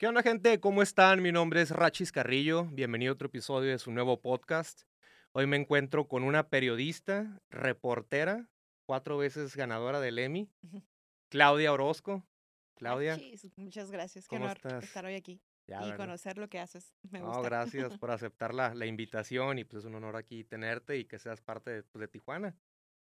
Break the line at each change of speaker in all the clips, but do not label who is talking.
¿Qué onda, gente? ¿Cómo están? Mi nombre es Rachis Carrillo. Bienvenido a otro episodio de su nuevo podcast. Hoy me encuentro con una periodista, reportera, cuatro veces ganadora del Emmy, Claudia Orozco. Claudia.
Achis, muchas gracias. Qué
¿Cómo
honor
estás?
estar hoy aquí
Ya,
y conocer lo que haces. Me
No,
gusta.
gracias por aceptar la, la invitación y pues es un honor aquí tenerte y que seas parte de, pues, de Tijuana,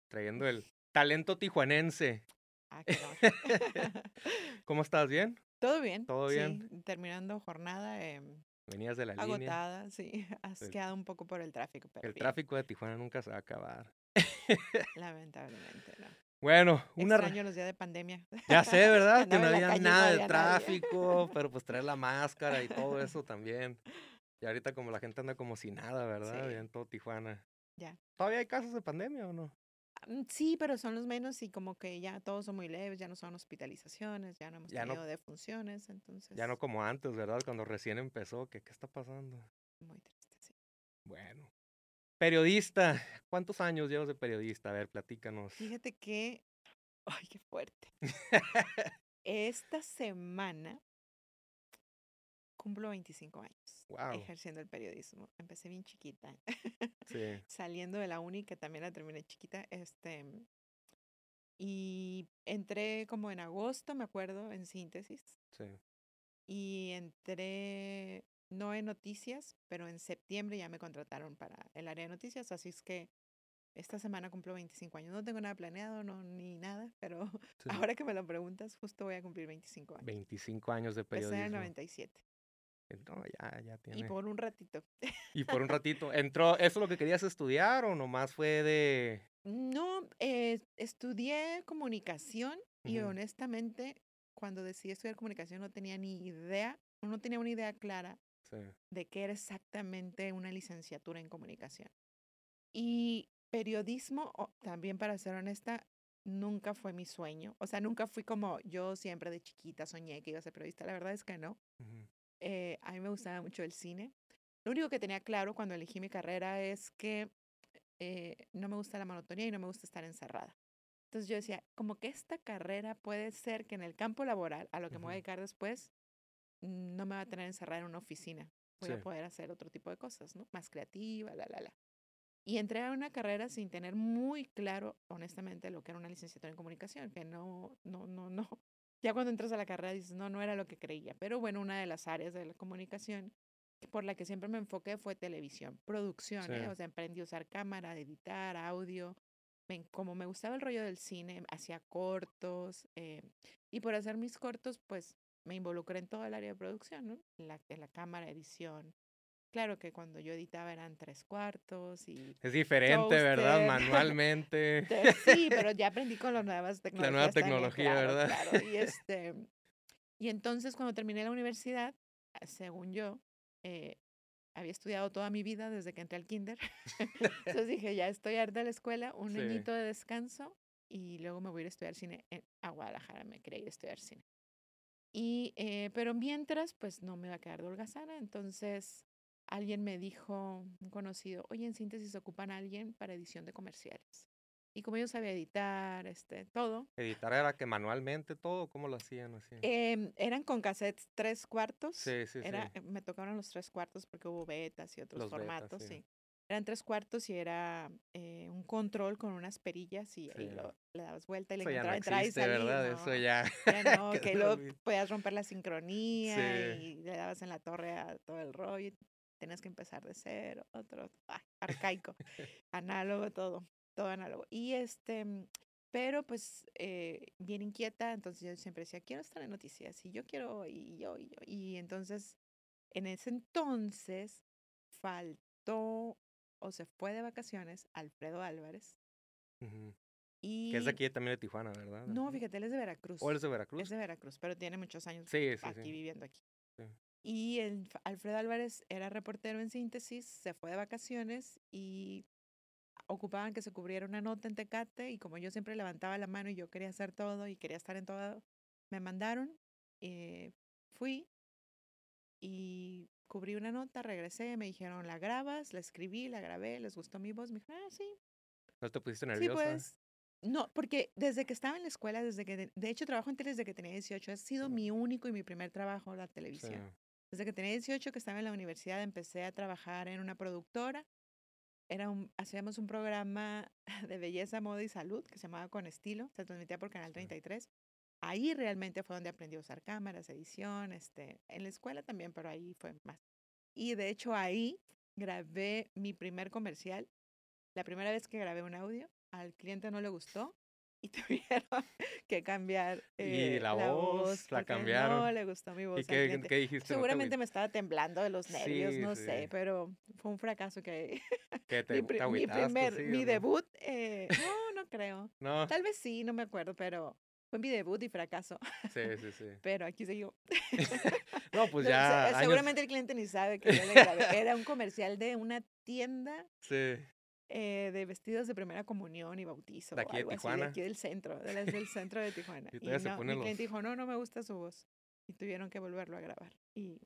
trayendo el talento tijuanense.
Ah, honor.
¿Cómo estás? ¿Bien?
Todo bien.
¿Todo bien?
Sí, terminando jornada em,
Venías de la línea.
agotada, sí. Has
El-
quedado un poco por el tráfico, pero
El
bien,
tráfico de Tijuana nunca se va a acabar.
lamentablemente, no.
Bueno, una... ra-
Extraño los días de pandemia.
Ya sé, ¿verdad? que no había
no
nada de tráfico, pero pues traer la máscara y todo eso también. Y ahorita como la gente anda como si nada, ¿verdad?
Sí.
En todo Tijuana.
Ya.
¿Todavía hay casos de pandemia o no?
Mm, Sí, pero son los menos y como que ya todos son muy leves, ya no son hospitalizaciones, ya no hemos
Ya no-
tenido defunciones, entonces
Ya no como antes, ¿verdad? Cuando recién empezó, ¿qué, qué está pasando?
muy triste, sí.
Bueno. Periodista, ¿cuántos años llevas de periodista? A ver, platícanos.
Fíjate que, ay, qué fuerte. Esta semana cumplo 25 años
Wow.
ejerciendo el periodismo. Empecé bien chiquita,
Sí,
saliendo de la uni, que también la terminé chiquita, este, y entré como en agosto, me acuerdo, en síntesis,
sí.
y entré no en noticias, pero en septiembre ya me contrataron para el área de noticias, así es que esta semana cumplo 25 años. No tengo nada planeado, no, ni nada, pero
sí.
ahora que me lo preguntas, justo voy a cumplir 25 años.
25 años de
Empecé en el
periodismo.
97.
No, ya, ya tiene.
Y por un ratito.
Y por un ratito, ¿entró, eso es lo que querías estudiar o nomás fue de...
No, eh, estudié comunicación y honestamente, cuando decidí estudiar comunicación no tenía ni idea, no tenía una idea clara
Sí,
de qué era exactamente una licenciatura en comunicación. Y periodismo, también para ser honesta, nunca fue mi sueño. O sea, nunca fui como yo siempre de chiquita soñé que iba a ser periodista. La verdad es que no. Eh, a mí me gustaba mucho el cine. Lo único que tenía claro cuando elegí mi carrera es que eh, no me gusta la monotonía y no me gusta estar encerrada. Entonces yo decía, como que esta carrera puede ser que en el campo laboral, a lo que me voy a dedicar después, no me va a tener encerrada en una oficina. Voy
Sí.
a poder hacer otro tipo de cosas, ¿no? Más creativa, la, la, la. Y entré a una carrera sin tener muy claro, honestamente, lo que era una licenciatura en comunicación, que no, no, no, no. Ya cuando entras a la carrera dices, no, no era lo que creía. Pero bueno, una de las áreas de la comunicación por la que siempre me enfoqué fue televisión, producción, ¿eh?
Sí.
O sea, aprendí a usar cámara, editar, audio. Me como me gustaba el rollo del cine, hacía cortos. eh, y por hacer mis cortos, pues me involucré en todo el área de producción, ¿no? En la, en la cámara, edición. Claro que cuando yo editaba eran tres cuartos y...
Es diferente, ¿verdad?
Toaster.
Manualmente.
Te- Sí, pero ya aprendí con las nuevas tecnologías.
nueva
también,
tecnología,
claro,
¿verdad?
claro. Y, este, y entonces cuando terminé la universidad, según yo, eh, había estudiado toda mi vida desde que entré al kinder. entonces dije, ya estoy harta de la escuela, un
Sí.
añito de descanso y luego me voy a ir a estudiar cine en, a Guadalajara, me quería ir a estudiar cine. Y, eh, pero mientras, pues no me iba a quedar de holgazana, entonces alguien me dijo, un conocido, oye, en síntesis ocupan a alguien para edición de comerciales. Y como yo sabía editar, este, todo,
Editar era que manualmente todo, ¿cómo lo hacían así?
em, eran con cassettes tres cuartos.
Sí, sí,
era,
sí.
eh, Me tocaron los tres cuartos porque hubo betas y otros
Los betas,
formatos,
sí.
sí. Eran tres cuartos y era eh, un control con unas perillas y, y
Sí.
lo- le dabas vuelta y le
Eso ya no
y salía.
¿verdad? Eso
no,
ya.
ya no, que luego podías romper la sincronía y le dabas en la torre a todo el rollo. Tenías que empezar de cero, otro, ay, arcaico, análogo, todo, todo análogo. Y este, mm, pero pues eh, bien inquieta, entonces yo siempre decía, quiero estar en noticias y yo quiero, y yo, y yo. Y entonces, en ese entonces, faltó o se fue de vacaciones Alfredo Álvarez. Y
Que es de aquí también de Tijuana, ¿verdad?
no, fíjate, él es de Veracruz.
¿O eres de Veracruz?
Es de Veracruz, pero tiene muchos años
Sí, sí,
aquí
sí.
viviendo aquí.
Sí.
Y el Alfredo Álvarez era reportero en síntesis, se fue de vacaciones y ocupaban que se cubriera una nota en Tecate y como yo siempre levantaba la mano y yo quería hacer todo y quería estar en todo, me mandaron, eh, fui y cubrí una nota, regresé, me dijeron, ¿la grabas? La escribí, la grabé, les gustó mi voz, me dijeron, ah, sí,
¿No te pusiste
sí,
nerviosa?
pues. No, porque desde que estaba en la escuela, desde que, de, de hecho trabajo en tele desde que tenía 18, ha sido mi único y mi primer trabajo la
Sí.
televisión. Desde que tenía 18, que estaba en la universidad, empecé a trabajar en una productora. Era un, hacíamos un programa de belleza, moda y salud que se llamaba Con Estilo, se transmitía por Canal
Sí.
33. Ahí realmente fue donde aprendí a usar cámaras, edición, este, en la escuela también, pero ahí fue más. Y de hecho ahí grabé mi primer comercial. La primera vez que grabé un audio, al cliente no le gustó y tuvieron que cambiar
Y
eh,
la voz, la
porque No
cambiaron.
le gustó mi voz
¿Y qué, dijiste? ¿No te
Seguramente me estaba temblando de los nervios,
Sí,
no
sí.
sé, pero fue un fracaso que
que te,
mi,
te
mi primer,
sí,
mi debut, eh, no, no creo.
No,
Tal vez sí, no me acuerdo, pero fue mi debut y fracaso.
sí, sí, sí.
Pero aquí seguimos.
No, pues ya. años-
seguramente el cliente ni sabe que yo le grabé. Era un comercial de una tienda
Sí,
eh, de vestidos de primera comunión y bautizo.
¿De
o
aquí de
algo así,
Tijuana?
aquí del centro, de las del centro de Tijuana.
Y
Y, no, mi
ponen los-
cliente dijo, no, no me gusta su voz. Y tuvieron que volverlo a grabar. Y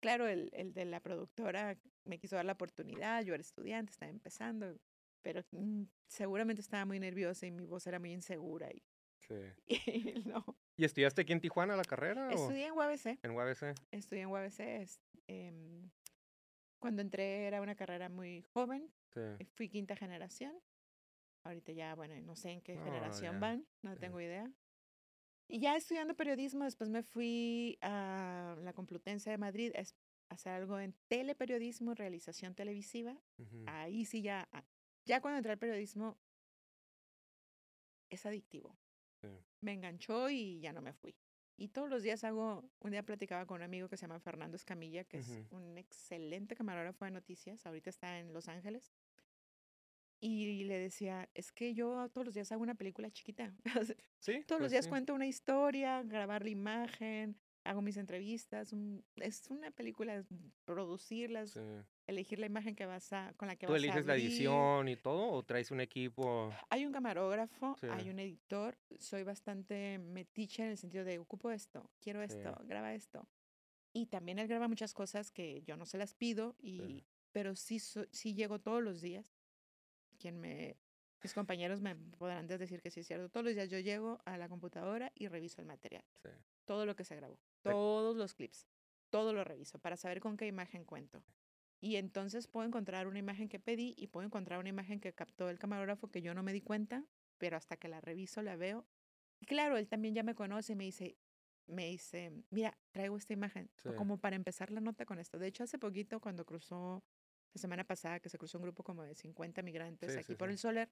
claro, el, el de la productora me quiso dar la oportunidad. Yo era estudiante, estaba empezando, pero mm, seguramente estaba muy nerviosa y mi voz era muy insegura. Y,
sí.
y no.
¿Y estudiaste aquí en Tijuana la carrera? o
Estudié en UABC.
en UABC?
Estudié en UABC. es- em, cuando entré era una carrera muy joven.
Sí.
eh, Fui quinta generación. Ahorita ya, bueno, no sé en qué
No,
generación
ya,
van, no tengo idea. Y ya estudiando periodismo, después me fui a la Complutense de Madrid a es- hacer algo en teleperiodismo, realización televisiva.
Ujú,
Ahí sí ya, ah, ya cuando entré al periodismo es adictivo.
Sí.
Me enganchó y ya no me fui. Y todos los días hago, un día platicaba con un amigo que se llama Fernando Escamilla, que es
Ujú.
un excelente camarógrafo de noticias, ahorita está en Los Ángeles. Y le decía, es que yo todos los días hago una película chiquita.
Sí.
todos los
pues
días
sí.
cuento una historia, grabar la imagen, hago mis entrevistas. un- es una película, producirlas,
Sí.
elegir la imagen que vas a, con la que
¿Tú
vas a
eliges la edición y todo o traes un equipo?
Hay un camarógrafo,
Sí.
hay un editor. Soy bastante metiche en el sentido de ocupo esto, quiero esto, graba esto. Y también él graba muchas cosas que yo no se las pido, y, pero sí, so- sí llego todos los días. Quien me, mis compañeros me podrán decir que sí es cierto. Todos los días yo llego a la computadora y reviso el material,
Sí.
todo lo que se grabó, todos los clips, todo lo reviso para saber con qué imagen cuento. Y entonces puedo encontrar una imagen que pedí y puedo encontrar una imagen que captó el camarógrafo que yo no me di cuenta, pero hasta que la reviso la veo. Y claro, él también ya me conoce y me dice, me dice, mira, traigo esta imagen,
Sí.
como para empezar la nota con esto. De hecho, hace poquito cuando cruzó, la semana pasada, que se cruzó un grupo como de 50 migrantes
Sí,
aquí
sí,
por
sí.
el Soler,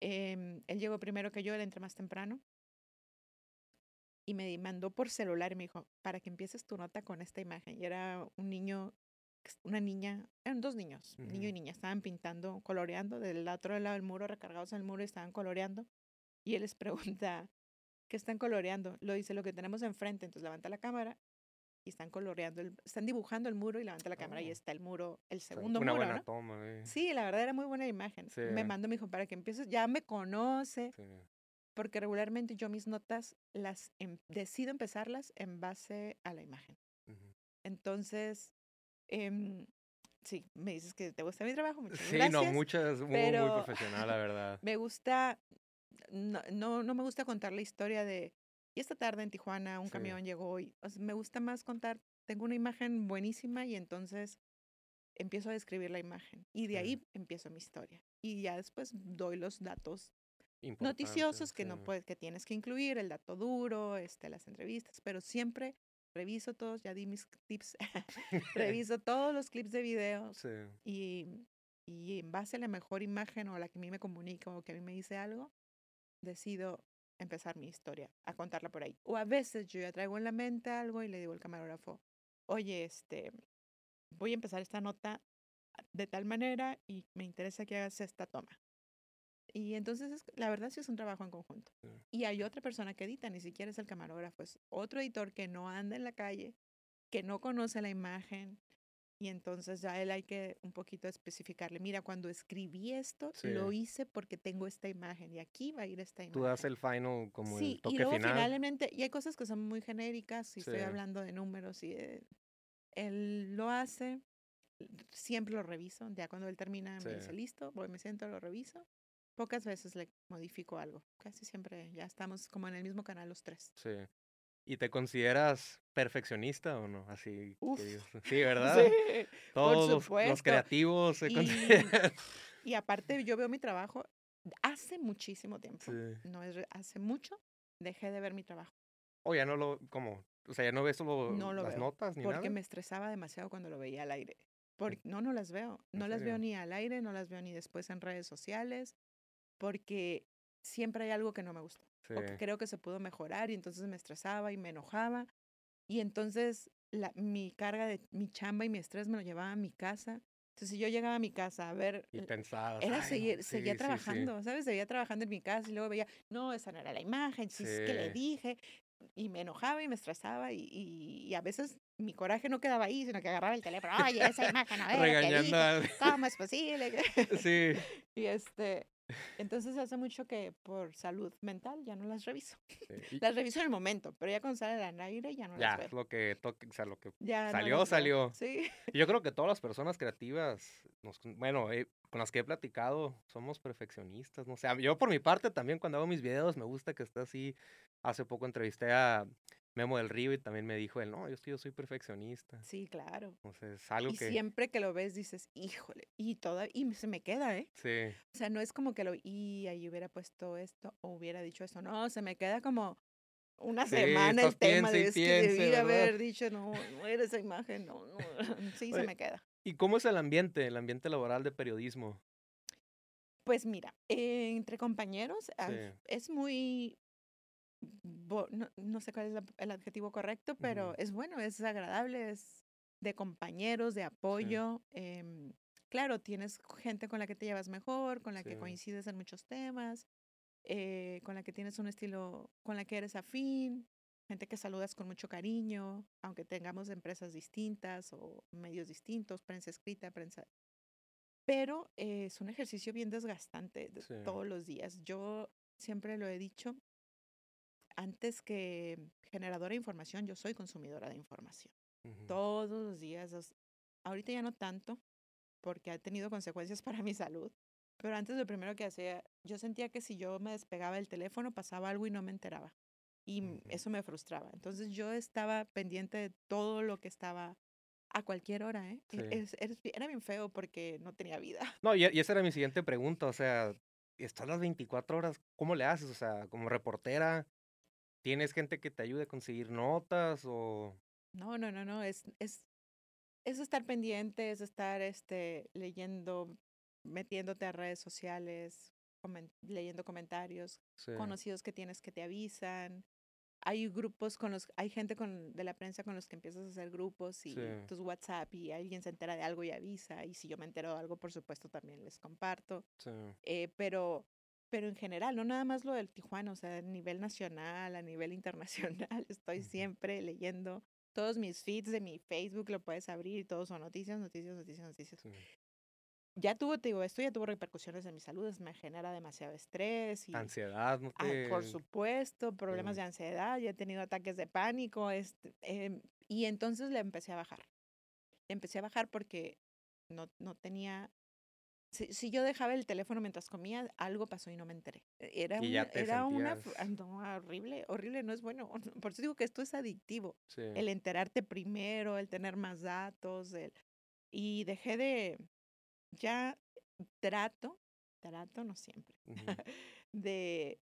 em, él llegó primero que yo, él entró más temprano. Y me mandó por celular y me dijo, para que empieces tu nota con esta imagen. Y era un niño, una niña, eran dos niños, niño y niña, estaban pintando, coloreando del otro lado del muro, recargados en el muro y estaban coloreando. Y él les pregunta, ¿qué están coloreando? Lo dice, lo que tenemos enfrente. Entonces levanta la cámara y están coloreando, el- están dibujando el muro y levanta la cámara y
Oh.
está el muro, el segundo
una
muro,
buena
¿no?
toma. eh.
Sí, la verdad era muy buena imagen.
Sí.
Me mandó, me dijo, para que empieces, ya me conoce,
Sí.
porque regularmente yo mis notas las em- decido empezarlas en base a la imagen.
Ujú.
Entonces, em, sí, me dices que te gusta mi trabajo, muchas
Sí,
gracias.
no, muchas, muy, muy
pero-
profesional, la verdad.
Me gusta, no, no, no me gusta contar la historia de, y esta tarde en Tijuana un
Sí.
camión llegó y o sea, me gusta más contar, tengo una imagen buenísima y entonces empiezo a describir la imagen y de
Sí.
ahí empiezo mi historia. Y ya después doy los datos
Importante,
noticiosos que no
sí.
puedes, que tienes que incluir, el dato duro, este, las entrevistas, pero siempre reviso todos, ya di mis tips, reviso todos los clips de video
Sí.
y, y en base a la mejor imagen o a la que a mí me comunica o que a mí me dice algo, decido empezar mi historia, a contarla por ahí. O a veces yo ya traigo en la mente algo y le digo al camarógrafo, oye, este, voy a empezar esta nota de tal manera y me interesa que hagas esta toma. Y entonces, es- la verdad sí es un trabajo en conjunto. Y hay otra persona que edita, ni siquiera es el camarógrafo, es otro editor que no anda en la calle, que no conoce la imagen. Y entonces ya él hay que un poquito especificarle, mira, cuando escribí esto, lo
Sí.
hice porque tengo esta imagen y aquí va a ir esta imagen.
Tú das el final como
sí,
el toque
y luego
final.
finalmente, y hay cosas que son muy genéricas, si estoy
Sí.
hablando de números y de- él lo hace, siempre lo reviso, ya cuando él termina me dice, listo, voy, me siento, lo reviso, pocas veces le modifico algo. Casi siempre ya estamos como en el mismo canal los tres.
Sí. ¿Y te consideras perfeccionista o no? Así
Uf.
Sí, ¿verdad?
Sí, por
Todos los- creativos se
Y-
consideran.
Y aparte yo veo mi trabajo hace muchísimo tiempo.
Sí.
No es hace mucho dejé de ver mi trabajo
O ya no lo, como, o sea, ya no ves solo
No lo
las
veo,
notas ni
porque
nada.
me estresaba demasiado cuando lo veía al aire. Porque no, no las veo. No las veo ni al aire, no las veo ni después en redes sociales, porque siempre hay algo que no me gusta.
Sí.
O que creo que se pudo mejorar y entonces me estresaba y me enojaba. Y entonces la, mi carga de mi chamba y mi estrés me lo llevaba a mi casa. Entonces si yo llegaba a mi casa a ver
Y pensabas.
era
"Ay, no,
seguir,
sí,
seguía
sí, sí".
trabajando, ¿sabes? Seguía trabajando en mi casa y luego veía, no, esa no era la imagen, si es que le dije, y me enojaba y me estresaba y, y- y a veces mi coraje no quedaba ahí, sino que agarraba el teléfono, oye, esa imagen
a
¿cómo es posible?
Sí.
y este, entonces hace mucho que por salud mental ya no las reviso.
sí.
Las reviso en el momento, pero ya cuando sale al aire ya no
ya,
las veo.
lo que toque, o sea, lo que
Ya
salió,
las
salió.
Sí.
Y Yo creo que todas las personas creativas, nos bueno, eh, con las que he platicado, somos perfeccionistas, no sé. Yo por mi parte también cuando hago mis videos me gusta que esté así. Hace poco entrevisté a Memo del Río y también me dijo él, no, yo, que yo soy perfeccionista.
Sí, claro.
Entonces, es algo
Y
que...
siempre que lo ves dices, híjole, y toda, y se me queda, ¿eh?
Sí,
O sea, no es como que lo, y ahí hubiera puesto esto o hubiera dicho esto. No, se me queda como una
Sí,
semana el tema de es que
piense,
debí
¿verdad?
haber dicho, no, no era esa imagen, no, no. Sí, se me queda.
¿Y cómo es el ambiente, el ambiente laboral de periodismo?
Pues mira, eh, entre compañeros ah,
Sí.
es muy, bo- no, no sé cuál es la- el adjetivo correcto, pero es bueno, es agradable, es de compañeros, de apoyo. em, claro, tienes gente con la que te llevas mejor, con la que coincides en muchos temas, eh, con la que tienes un estilo, con la que eres afín, gente que saludas con mucho cariño, aunque tengamos empresas distintas o medios distintos, prensa escrita, prensa pero eh, es un ejercicio bien desgastante
Sí.
todos los días. Yo siempre lo he dicho, antes que generadora de información, yo soy consumidora de información.
Ujú.
Todos los días, os- ahorita ya no tanto, porque ha tenido consecuencias para mi salud, pero antes lo primero que hacía, yo sentía que si yo me despegaba del teléfono pasaba algo y no me enteraba. Y m-
Ujú.
eso me frustraba. Entonces yo estaba pendiente de todo lo que estaba a cualquier hora, ¿eh? E-
Sí.
es- era bien feo porque no tenía vida.
No, y, y esa era mi siguiente pregunta, o sea, estás las 24 horas, ¿cómo le haces? O sea, como reportera, ¿tienes gente que te ayude a conseguir notas o...?
No, no, no, no, es, es, es estar pendiente, es estar este, leyendo, metiéndote a redes sociales, comen- leyendo comentarios,
Sí,
conocidos que tienes que te avisan. Hay grupos con los, hay gente con, de la prensa con los que empiezas a hacer grupos y
Sí.
tus WhatsApp y alguien se entera de algo y avisa. Y si yo me entero de algo, por supuesto, también les comparto.
sí,
Eh, pero, pero en general, no nada más lo del Tijuana, o sea, a nivel nacional, a nivel internacional, estoy siempre leyendo todos mis feeds de mi Facebook, lo puedes abrir y todos son noticias, noticias, noticias, noticias.
sí.
Ya tuvo, te digo, esto ya tuvo repercusiones en mi salud, me genera demasiado estrés y,
Ansiedad, ¿no
ah,
te...?
por supuesto, problemas
Sí.
de ansiedad, ya he tenido ataques de pánico, este, em, y entonces le empecé a bajar. Le empecé a bajar porque no, no tenía si, si yo dejaba el teléfono mientras comía, algo pasó y no me enteré. E- Era
Y
una, era una,
sentías-
ah, no, horrible, horrible, no es bueno. Por eso digo que esto es adictivo.
Sí,
El enterarte primero, el tener más datos, el, y dejé de, ya trato, trato, no siempre,
ujú,
de,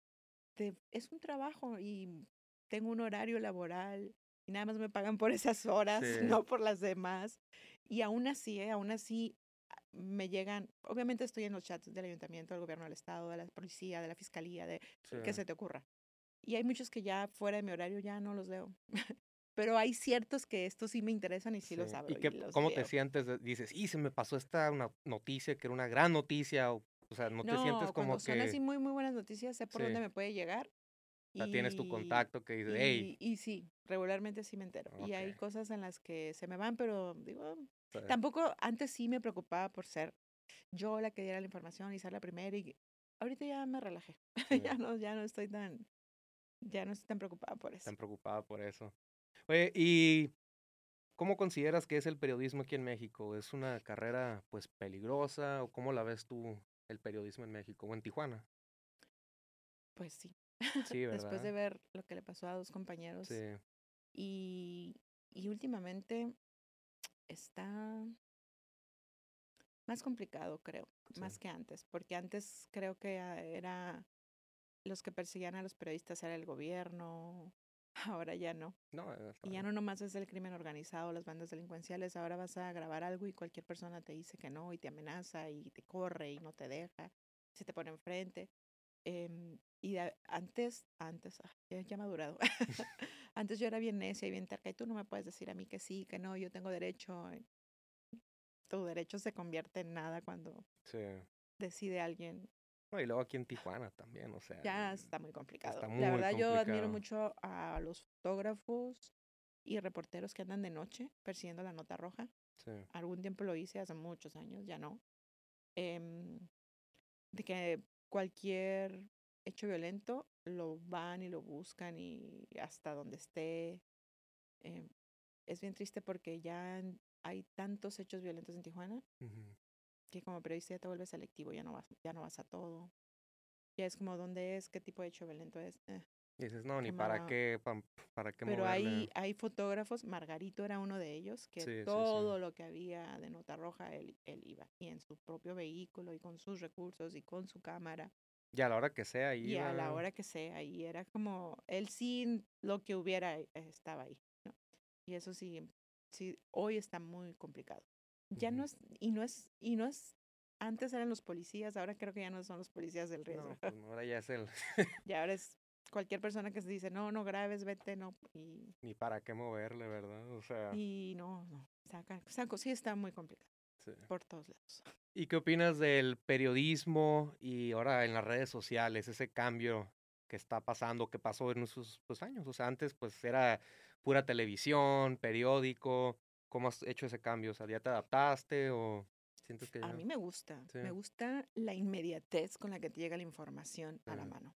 de, es un trabajo y tengo un horario laboral y nada más me pagan por esas horas,
Sí.
no por las demás. Y aún así, ¿eh? aún así me llegan, obviamente estoy en los chats del ayuntamiento, del gobierno del estado, de la policía, de la fiscalía, de que
sí.
se te ocurra. Y hay muchos que ya fuera de mi horario ya no los leo. Pero hay ciertos que estos sí me interesan y sí, los
Sí.
abro.
¿Y qué,
los
cómo te
leo.
sientes? de- Dices, y se me pasó esta una noticia que era una gran noticia, o, o sea, no, te sientes
No,
como
cuando
que
son así muy, muy buenas noticias, sé por dónde
Sí.
me puede llegar.
O sea, tienes tu
y-
contacto que dice, hey,
Y, y sí, regularmente sí me entero. Y hay cosas en las que se me van, pero digo, tampoco antes sí me preocupaba por ser yo la que diera la información y ser la primera. Y ahorita ya me relajé.
Sí.
ya no, ya no estoy tan, ya no estoy tan preocupada por eso.
tan preocupada por eso. Oye, ¿y cómo consideras que es el periodismo aquí en México? ¿Es una carrera, pues, peligrosa o cómo la ves tú el periodismo en México o en Tijuana.
Pues sí.
Sí, ¿verdad?
Después de ver lo que le pasó a dos compañeros.
Sí,
Y, y últimamente está más complicado, creo,
Sí.
más que antes, porque antes creo que era los que perseguían a los periodistas era el gobierno, ahora ya no.
no, eh,
Y ya no nomás es el crimen organizado, las bandas delincuenciales, ahora vas a grabar algo y cualquier persona te dice que no y te amenaza y te corre y no te deja, se te pone enfrente. Em, y de- antes, antes, ah, ya, madurado. antes yo era bien necia y bien terca y tú no me puedes decir a mí que sí, que no, yo tengo derecho. eh, Tu derecho se convierte en nada cuando
Sí.
decide alguien.
No, y luego aquí en Tijuana también, o sea.
Ya está muy complicado.
muy
La verdad yo admiro
complicado.
mucho a los fotógrafos y reporteros que andan de noche persiguiendo la nota roja.
Sí,
algún tiempo lo hice, hace muchos años, ya no. em, de que cualquier hecho violento lo van y lo buscan y hasta donde esté. em, es bien triste porque ya hay tantos hechos violentos en Tijuana que como periodista ya te vuelves selectivo, ya no vas, ya no vas a todo. Ya es como dónde es, qué tipo de hecho violento es. eh.
Y dices, no, ni para qué, para qué
Pero
moverle.
hay, hay fotógrafos, Margarito era uno de ellos, que
Sí, sí, sí.
todo lo que había de nota roja él, él iba. Y en su propio vehículo y con sus recursos y con su cámara.
Y a la hora que sea,
Y a la hora que sea. Y era como, él sí, lo que hubiera eh, estaba ahí. ¿no? Y eso sí, sí, hoy está muy complicado. Ya no es, y no es, y no es, antes eran los policías, ahora creo que ya no son los policías del riesgo.
No, pues no, ahora ya es el.
Y ahora es cualquier persona que se dice, no, no grabes, vete, no. Y
Ni para qué moverle, ¿verdad? O sea.
Y no, no. Saca, saco, sí está muy complicado
sí.
por todos lados.
¿Y qué opinas del periodismo y ahora en las redes sociales, ese cambio que está pasando, que pasó en esos pues, años? O sea, antes pues era pura televisión, periódico. ¿Cómo has hecho ese cambio? O sea, ¿ya te adaptaste o sientes que ya?
A mí me gusta,
Sí.
me gusta la inmediatez con la que te llega la información a la mano.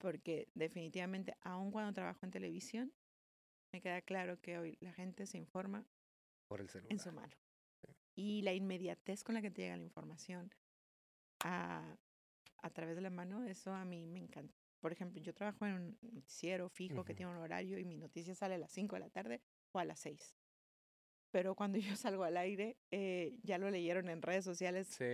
Porque definitivamente, aun cuando trabajo en televisión, me queda claro que hoy la gente se informa
Por el celular.
en su mano. Y la inmediatez con la que te llega la información a, a través de la mano, eso a mí me encanta. Por ejemplo, yo trabajo en un noticiero fijo que tiene un horario y mi noticia sale a las 5 de la tarde o a las 6. Pero cuando yo salgo al aire, eh, ya lo leyeron en redes sociales
Sí,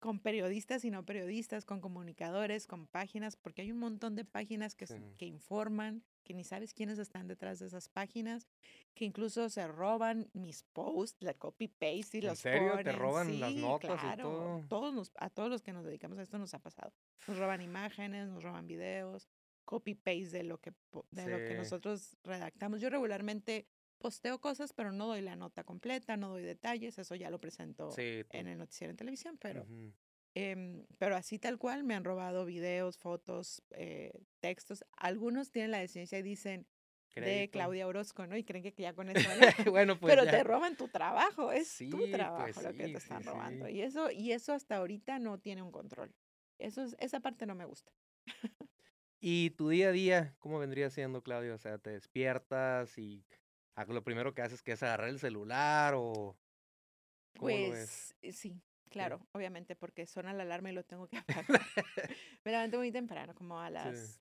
con periodistas y no periodistas, con comunicadores, con páginas, porque hay un montón de páginas que,
Sí.
que informan, que ni sabes quiénes están detrás de esas páginas, que incluso se roban mis posts, la copy-paste y
¿En
los
serio? ¿Te
ponen.
roban las
Sí,
notas y
claro.
todo?
Todos nos, a todos los que nos dedicamos a esto nos ha pasado. Nos roban imágenes, nos roban videos, copy-paste de lo que de lo que nosotros redactamos. Yo regularmente posteo cosas, pero no doy la nota completa, no doy detalles, eso ya lo presento
sí.
en el noticiero en televisión, pero,
ujú.
em, pero así tal cual me han robado videos, fotos, eh, textos. Algunos tienen la decencia y dicen de. Claudia Orozco, ¿no? Y creen que ya con eso
bueno, pues
pero
ya.
te roban tu trabajo, es
Sí,
tu
pues
trabajo lo que te están robando. Y eso, y eso hasta ahorita no tiene un control. Eso es, esa parte no me gusta.
¿Y tu día a día, cómo vendría siendo, Claudio? O sea, ¿te despiertas y lo primero que haces que es agarrar el celular o?
Pues eh, sí, claro, obviamente, porque suena la alarma y lo tengo que apagar. me levanto muy temprano, como a las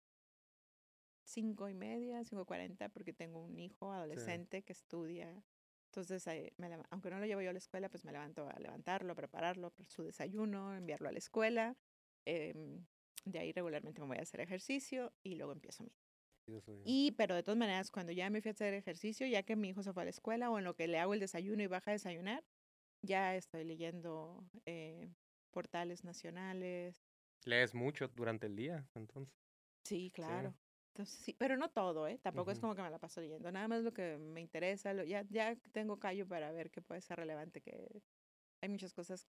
cinco y media, cinco cuarenta, porque tengo un hijo adolescente que estudia. Entonces, eh, me aunque no lo llevo yo a la escuela, pues me levanto a levantarlo, prepararlo, para su desayuno, enviarlo a la escuela. em, de ahí regularmente me voy a hacer ejercicio y luego empiezo mi y, pero de todas maneras, cuando ya me fui a hacer ejercicio, ya que mi hijo se fue a la escuela o en lo que le hago el desayuno y baja a desayunar, ya estoy leyendo eh, portales nacionales.
¿Lees mucho durante el día, entonces?
Sí, claro. Entonces, sí, pero no todo, ¿eh? Tampoco es
Ujú.
como que me la paso leyendo. Nada más lo que me interesa. Lo, ya, ya tengo callo para ver qué puede ser relevante, que hay muchas cosas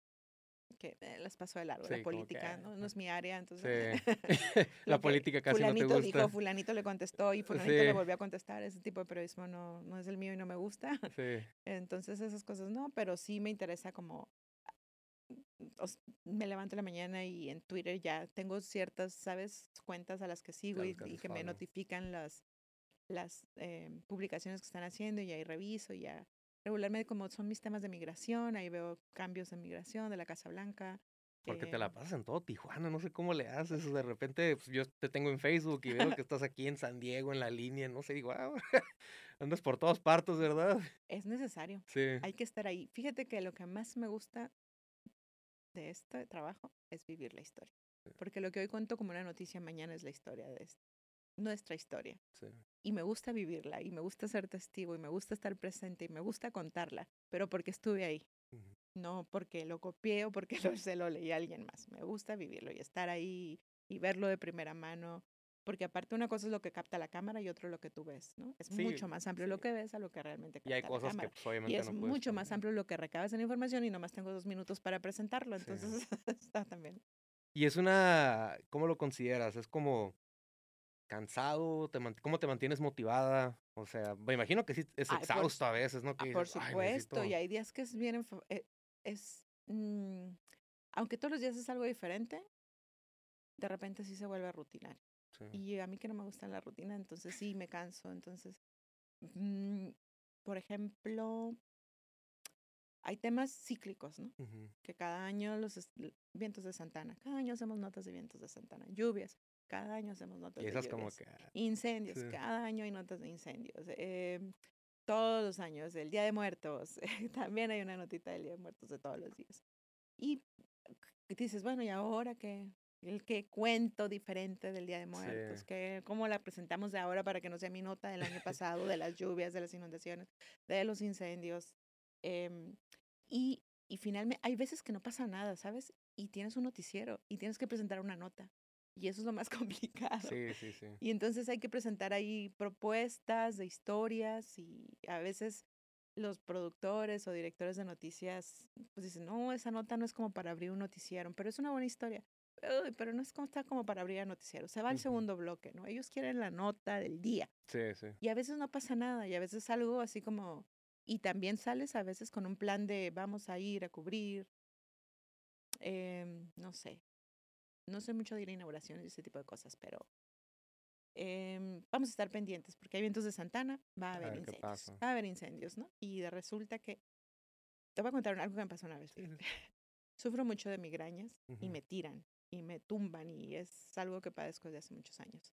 que eh, las paso de largo.
Sí,
la
que,
política, ¿no? No
ah,
es mi área, entonces...
La política casi no te
fulanito
gusta.
dijo, fulanito le contestó y fulanito le volvió a contestar. Ese tipo de periodismo no, no es el mío y no me gusta. Entonces esas cosas no, pero sí me interesa como o me levanto en la mañana y en Twitter ya tengo ciertas, ¿sabes? Cuentas a las que sigo y,
que
y
haces
que me notifican las, las eh, publicaciones que están haciendo y ahí reviso y ya. Regularmente como son mis temas de migración, ahí veo cambios de migración de la Casa Blanca.
Porque te
Eh,
la pasas en todo Tijuana, no sé cómo le haces. De repente, pues, yo te tengo en Facebook y veo que estás aquí en San Diego, en la línea, no sé, digo, wow, andas por todas partes, ¿verdad?
es necesario.
Sí.
Hay que estar ahí. Fíjate que lo que más me gusta de este trabajo es vivir la historia. Porque lo que hoy cuento como una noticia mañana es la historia de es- nuestra historia.
sí.
Y me gusta vivirla, y me gusta ser testigo, y me gusta estar presente, y me gusta contarla, pero porque estuve ahí, no porque lo copié o porque lo, se lo leí a alguien más. Me gusta vivirlo y estar ahí y verlo de primera mano. Porque aparte una cosa es lo que capta la cámara y otro lo que tú ves, ¿no? Es
Sí,
mucho más amplio lo que ves a lo que realmente capta
Y hay
la
cosas que
cámara.
pues,
Y
obviamente
es
no puedes
mucho más amplio lo que recabas en información y nomás tengo dos minutos para presentarlo.
Sí.
Entonces está también.
Y es una, ¿cómo lo consideras? Es como cansado, te ¿cómo te mantienes motivada? O sea, me imagino que sí es
Ay, por
exhausto a veces, ¿no?
Ah,
Que
por
dices, "Ay,
supuesto, y
necesito-".
hay días que es bien, eh, es, mm, aunque todos los días es algo diferente, de repente sí se vuelve rutinario.
Sí.
Y a mí que no me gusta la rutina, entonces sí me canso. Entonces, mm, por ejemplo, hay temas cíclicos, ¿no? Que cada año los vientos de Santana, cada año hacemos notas de vientos de Santana, lluvias, cada año hacemos notas
Y
de
esas como
lluvias.
que... ah,
Incendios,
Sí.
cada año hay notas de incendios. em, todos los años, el Día de Muertos, también hay una notita del Día de Muertos de todos los días. Y dices, bueno, ¿y ahora qué? ¿El qué cuento diferente del Día de Muertos?
Sí.
¿Qué, ¿Cómo la presentamos de ahora para que no sea mi nota del año pasado, de las lluvias, de las inundaciones, de los incendios? Em, y, y finalmente, hay veces que no pasa nada, ¿sabes? Y tienes un noticiero y tienes que presentar una nota. Y eso es lo más complicado.
Sí, sí, sí.
Y entonces hay que presentar ahí propuestas de historias y a veces los productores o directores de noticias pues dicen, no, esa nota no es como para abrir un noticiero, pero es una buena historia. "Uy, pero no es como está como para abrir el noticiero. Se va al segundo bloque, ¿no? Ellos quieren la nota del día.
Sí, sí.
Y a veces no pasa nada y a veces algo así como... Y también sales a veces con un plan de vamos a ir a cubrir, em, no sé, no sé mucho de ir a inauguraciones y ese tipo de cosas, pero em, vamos a estar pendientes porque hay vientos de Santana, va a
A
haber
qué
incendios, va a haber incendios, ¿no? Y resulta que, te voy a contar algo que me pasó una vez.
Sí.
Sufro mucho de migrañas y
Ujú.
me tiran y me tumban y es algo que padezco desde hace muchos años.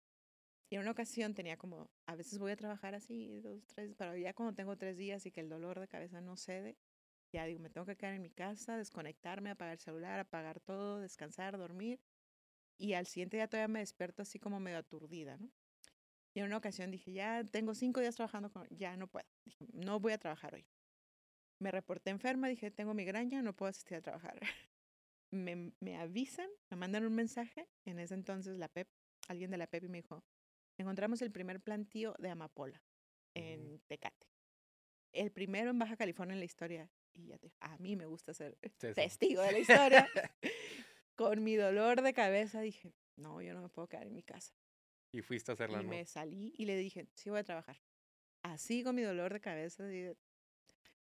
Y en una ocasión tenía como, a veces voy a trabajar así, dos, tres, pero ya cuando tengo tres días y que el dolor de cabeza no cede, ya digo, me tengo que quedar en mi casa, desconectarme, apagar el celular, apagar todo, descansar, dormir. Y al siguiente día todavía me despierto así como medio aturdida, ¿no? Y en una ocasión dije, ya tengo cinco días trabajando con, ya no puedo, dije, no voy a trabajar hoy. Me reporté enferma, dije, tengo migraña, no puedo asistir a trabajar. me, me avisan, me mandan un mensaje, en ese entonces la PEP, alguien de la PEP y me dijo, encontramos el primer plantío de amapola en Tecate. El primero en Baja California en la historia. Y ya te, a mí me gusta ser
Sí, sí.
testigo de la historia. Con mi dolor de cabeza dije, no, yo no me puedo quedar en mi casa.
Y fuiste a hacer la
Y me salí y le dije, sí voy a trabajar. Así con mi dolor de cabeza,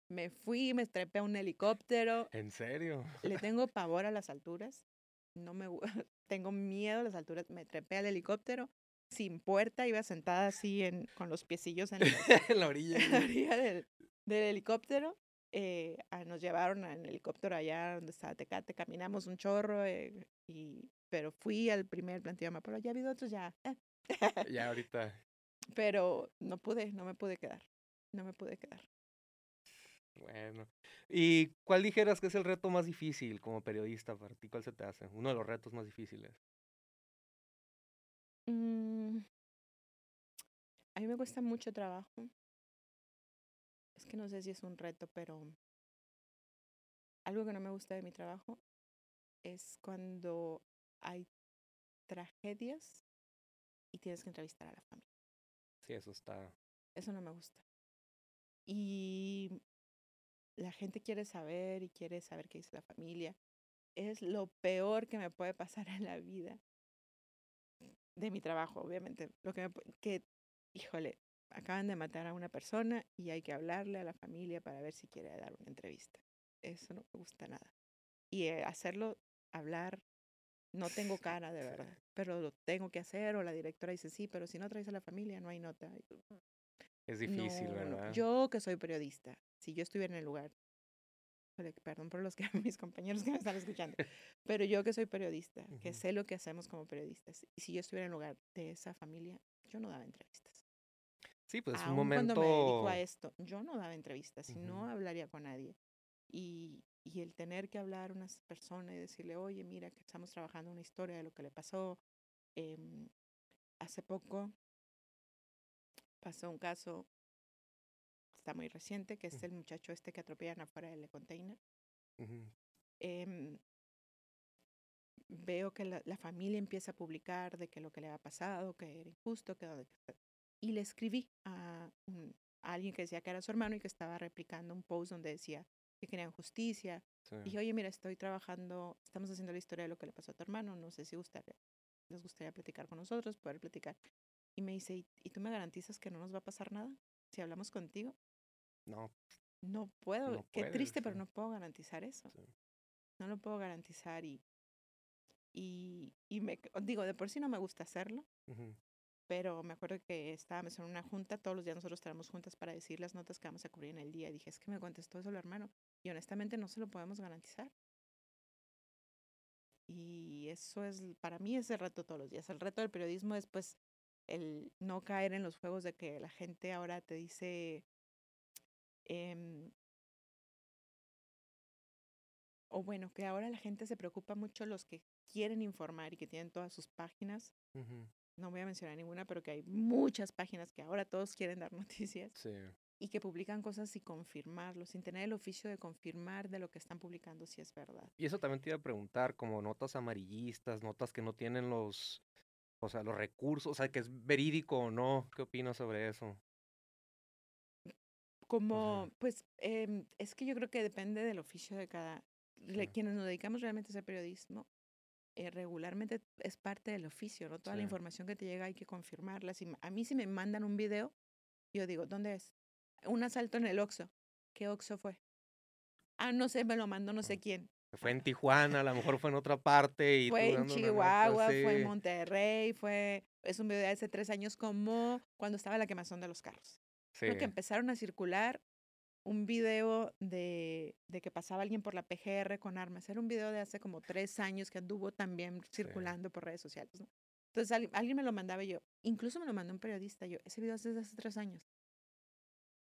me fui, me trepé a un helicóptero.
¿En serio?
Le tengo pavor a las alturas. No me tengo miedo a las alturas. Me trepé al helicóptero sin puerta, iba sentada así en, con los piecillos en, los-
en la orilla.
en la orilla del, del helicóptero. Eh, nos llevaron en helicóptero allá donde estaba Tecate, caminamos un chorro, eh, y, pero fui al primer plantío de amapola. Ya ha habido otros, ya. eh.
Ya ahorita.
pero no pude, no me pude quedar. No me pude quedar.
Bueno. ¿Y cuál dijeras que es el reto más difícil como periodista para ti? ¿Cuál se te hace? Uno de los retos más difíciles.
Mm, a mí me cuesta mucho trabajo. Es que no sé si es un reto, pero algo que no me gusta de mi trabajo es cuando hay tragedias y tienes que entrevistar a la familia.
Sí, eso está.
Eso no me gusta. Y la gente quiere saber y quiere saber qué dice la familia. Es lo peor que me puede pasar en la vida. De mi trabajo, obviamente. Lo que, me que, híjole, acaban de matar a una persona y hay que hablarle a la familia para ver si quiere dar una entrevista. Eso no me gusta nada. Y eh, hacerlo, hablar, no tengo cara de verdad, pero lo tengo que hacer o la directora dice, sí, pero si no traes a la familia no hay nota.
Es difícil,
No, no.
¿verdad?
Yo que soy periodista, si yo estuviera en el lugar, perdón por los que mis compañeros que me están escuchando, pero yo que soy periodista, que sé lo que hacemos como periodistas, y si yo estuviera en lugar de esa familia, yo no daba entrevistas.
Sí, pues un
Aún cuando me dedico
momento.
a esto, yo no daba entrevistas y no
Ujú.
hablaría con nadie. Y, y el tener que hablar a una persona y decirle, oye, mira, que estamos trabajando una historia de lo que le pasó. em, hace poco pasó un caso, está muy reciente, que es
Ujú.
el muchacho este que atropellan afuera del container.
Ujú.
Em, veo que la, la familia empieza a publicar de que lo que le había pasado, que era injusto, que... Y le escribí a, un- a alguien que decía que era su hermano y que estaba replicando un post donde decía que querían justicia.
Sí.
Dije, oye, mira, estoy trabajando, estamos haciendo la historia de lo que le pasó a tu hermano, no sé si gustaría, les gustaría platicar con nosotros, poder platicar. Y me dice, ¿y, y tú me garantizas que no nos va a pasar nada si hablamos contigo?
No,
No puedo,
No
qué
puedes,
triste, pero
sí.
no puedo garantizar eso.
Sí.
No lo puedo garantizar y, y, y me, digo, de por sí no me gusta hacerlo,
Ujú.
Pero me acuerdo que estábamos en una junta, todos los días nosotros tenemos juntas para decir las notas que vamos a cubrir en el día. Y dije, es que me contestó eso el hermano. Y honestamente no se lo podemos garantizar. Y eso es, para mí es el reto todos los días. El reto del periodismo es pues el no caer en los juegos de que la gente ahora te dice, em, o bueno, que ahora la gente se preocupa mucho los que quieren informar y que tienen todas sus páginas. No voy a mencionar ninguna, pero que hay muchas páginas que ahora todos quieren dar noticias
Sí.
y que publican cosas y confirmarlo, sin tener el oficio de confirmar de lo que están publicando si es verdad.
Y eso también te iba a preguntar, como notas amarillistas, notas que no tienen los, o sea, los recursos, o sea, que es verídico o no. ¿Qué opinas sobre eso?
Como, pues, em, es que yo creo que depende del oficio de cada, le- quienes nos dedicamos realmente a hacer periodismo, eh, regularmente es parte del oficio, ¿no? Toda la
Sí.
información que te llega hay que confirmarla. Si, a mí si me mandan un video, yo digo, ¿dónde es? Un asalto en el Oxxo. ¿Qué Oxxo fue? Ah, no sé, me lo mandó no sé quién.
Fue en Tijuana, a lo mejor fue en otra parte y
Fue en Chihuahua, fue en Monterrey, fue, es un video de hace tres años como cuando estaba la quemazón de los carros. Creo
Sí,
que empezaron a circular un video de, de que pasaba alguien por la PGR con armas. Era un video de hace como tres años que anduvo también circulando por redes sociales, ¿no? Entonces al- alguien me lo mandaba yo, incluso me lo mandó un periodista, yo, ese video es desde hace tres años.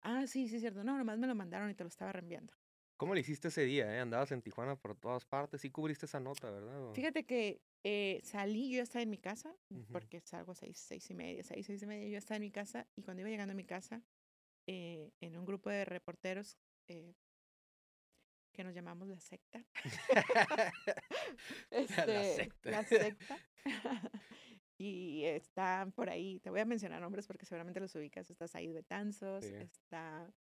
Ah, sí, sí, es cierto. No, nomás me lo mandaron y te lo estaba reenviando.
¿Cómo le hiciste ese día, eh? Andabas en Tijuana por todas partes, sí cubriste esa nota, ¿verdad? O-
Fíjate que eh, salí, yo ya estaba en mi casa, porque salgo a seis, seis y media, seis, seis y media, yo estaba en mi casa y cuando iba llegando a mi casa, eh, en un grupo de reporteros eh, que nos llamamos la secta, este,
secta.
la secta, y están por ahí, te voy a mencionar nombres porque seguramente los ubicas, está Said Betanzos,
Sí.
está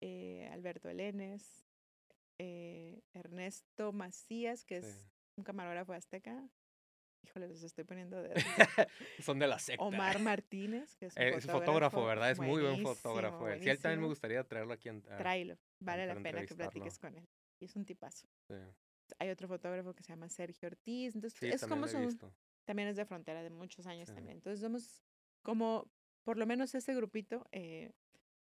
eh, Alberto Elenes, eh, Ernesto Macías, que
Sí.
es un camarógrafo azteca. Híjole, los estoy poniendo de
Son de la secta.
Omar Martínez, que es un
Eh, es fotógrafo, ¿verdad? Es muy buen fotógrafo. él. Sí, él también me gustaría traerlo aquí. En,
Tráelo, vale la pena que platiques con él. Y es un tipazo.
sí,
Hay otro fotógrafo que se llama Sergio Ortiz. Entonces,
sí,
es como son, también es de frontera de muchos años también. Entonces somos como, por lo menos ese grupito, eh,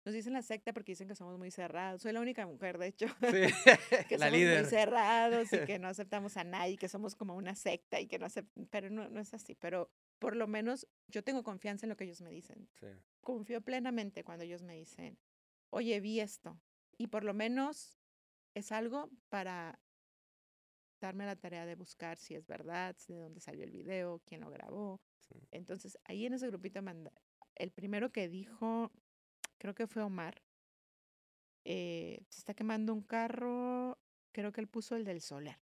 nos dicen la secta porque dicen que somos muy cerrados. Soy la única mujer, de hecho,
Sí,
que
la
somos
líder.
muy cerrados y que no aceptamos a nadie, que somos como una secta y que no aceptamos, pero no, no es así. Pero por lo menos yo tengo confianza en lo que ellos me dicen.
Sí,
Confío plenamente cuando ellos me dicen, oye, vi esto. Y por lo menos es algo para darme la tarea de buscar si es verdad, si de dónde salió el video, quién lo grabó.
sí.
Entonces, ahí en ese grupito, manda, el primero que dijo, creo que fue Omar, eh, se está quemando un carro, creo que él puso el del solar.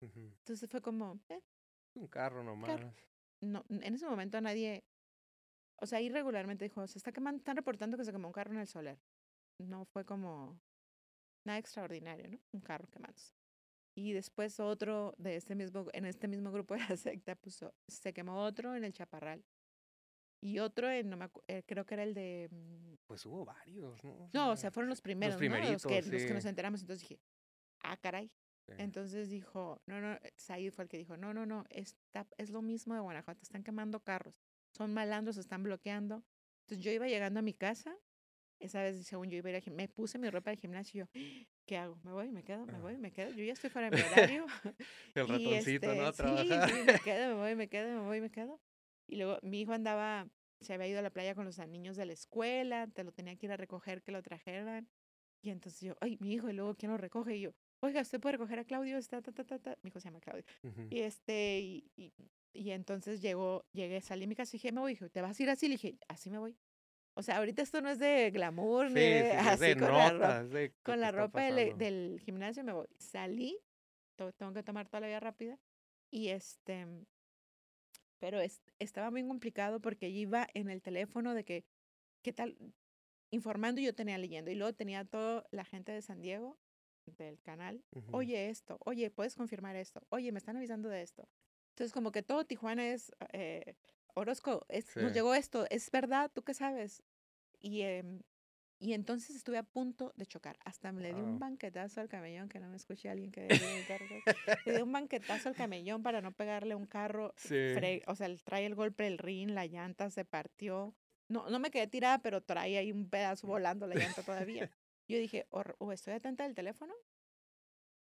Entonces fue como, eh,
Un carro nomás.
no, en ese momento nadie, o sea, irregularmente dijo, se está quemando, están reportando que se quemó un carro en el solar. No fue como nada extraordinario, ¿no? Un carro quemándose. Y después otro de este mismo, en este mismo grupo de la secta puso, se quemó otro en el Chaparral. Y otro en, no me acu- eh, creo que era el de, mm,
Pues hubo varios, ¿no?
no, o sea, fueron los primeros, ¿no? Los que, los que nos enteramos. Entonces dije, ah, caray.
Sí.
Entonces dijo, no, no, eh, Said fue el que dijo, no, no, no, está, es lo mismo de Guanajuato, están quemando carros, son malandros, están bloqueando. Entonces yo iba llegando a mi casa, esa vez según yo iba a ir al me puse mi ropa de gimnasio y yo, ¿qué hago? ¿Me voy? ¿Me quedo? ¿Me voy? ¿Me quedo? Yo ya estoy fuera de mi horario.
El
Y,
ratoncito, ¿no? A
este, sí, sí, me quedo, me voy, me quedo, me voy, me quedo. Y luego mi hijo andaba, se había ido a la playa con los niños de la escuela, te lo tenía que ir a recoger, que lo trajeran. Y entonces yo, ay, mi hijo, y luego ¿quién lo recoge? Y yo, oiga, ¿usted puede recoger a Claudio? Está, ta, ta, ta, ta. Mi hijo se llama Claudio.
Ujú.
Y este, y, y, y entonces llegó, llegué, salí de mi casa y dije, me voy. ¿te vas a ir así? Le dije, así me voy. O sea, ahorita esto no es de glamour,
Sí,
ni de,
sí,
así
de
con la ropa
notas, de lo
con la ropa del, del gimnasio me voy. Salí, tengo que tomar toda la vía rápida. Y este, pero es- estaba muy complicado porque iba en el teléfono de que, ¿qué tal? Informando yo tenía leyendo. Y luego tenía toda la gente de San Diego, del canal.
Ujú.
Oye, esto, oye, ¿puedes confirmar esto? Oye, me están avisando de esto. Entonces, como que todo Tijuana es, eh, Orozco, es, nos
Sí.
llegó esto, ¿es verdad? ¿Tú qué sabes? Y, em, y entonces estuve a punto de chocar. Hasta me le di un
Wow.
banquetazo al camellón, que no me escuché a alguien que. Le di un banquetazo al camellón para no pegarle un carro.
Sí.
o sea, trae el golpe del rin, la llanta se partió. No, no me quedé tirada, pero trae ahí un pedazo volando la llanta todavía. Yo dije, o, o estoy atenta del teléfono,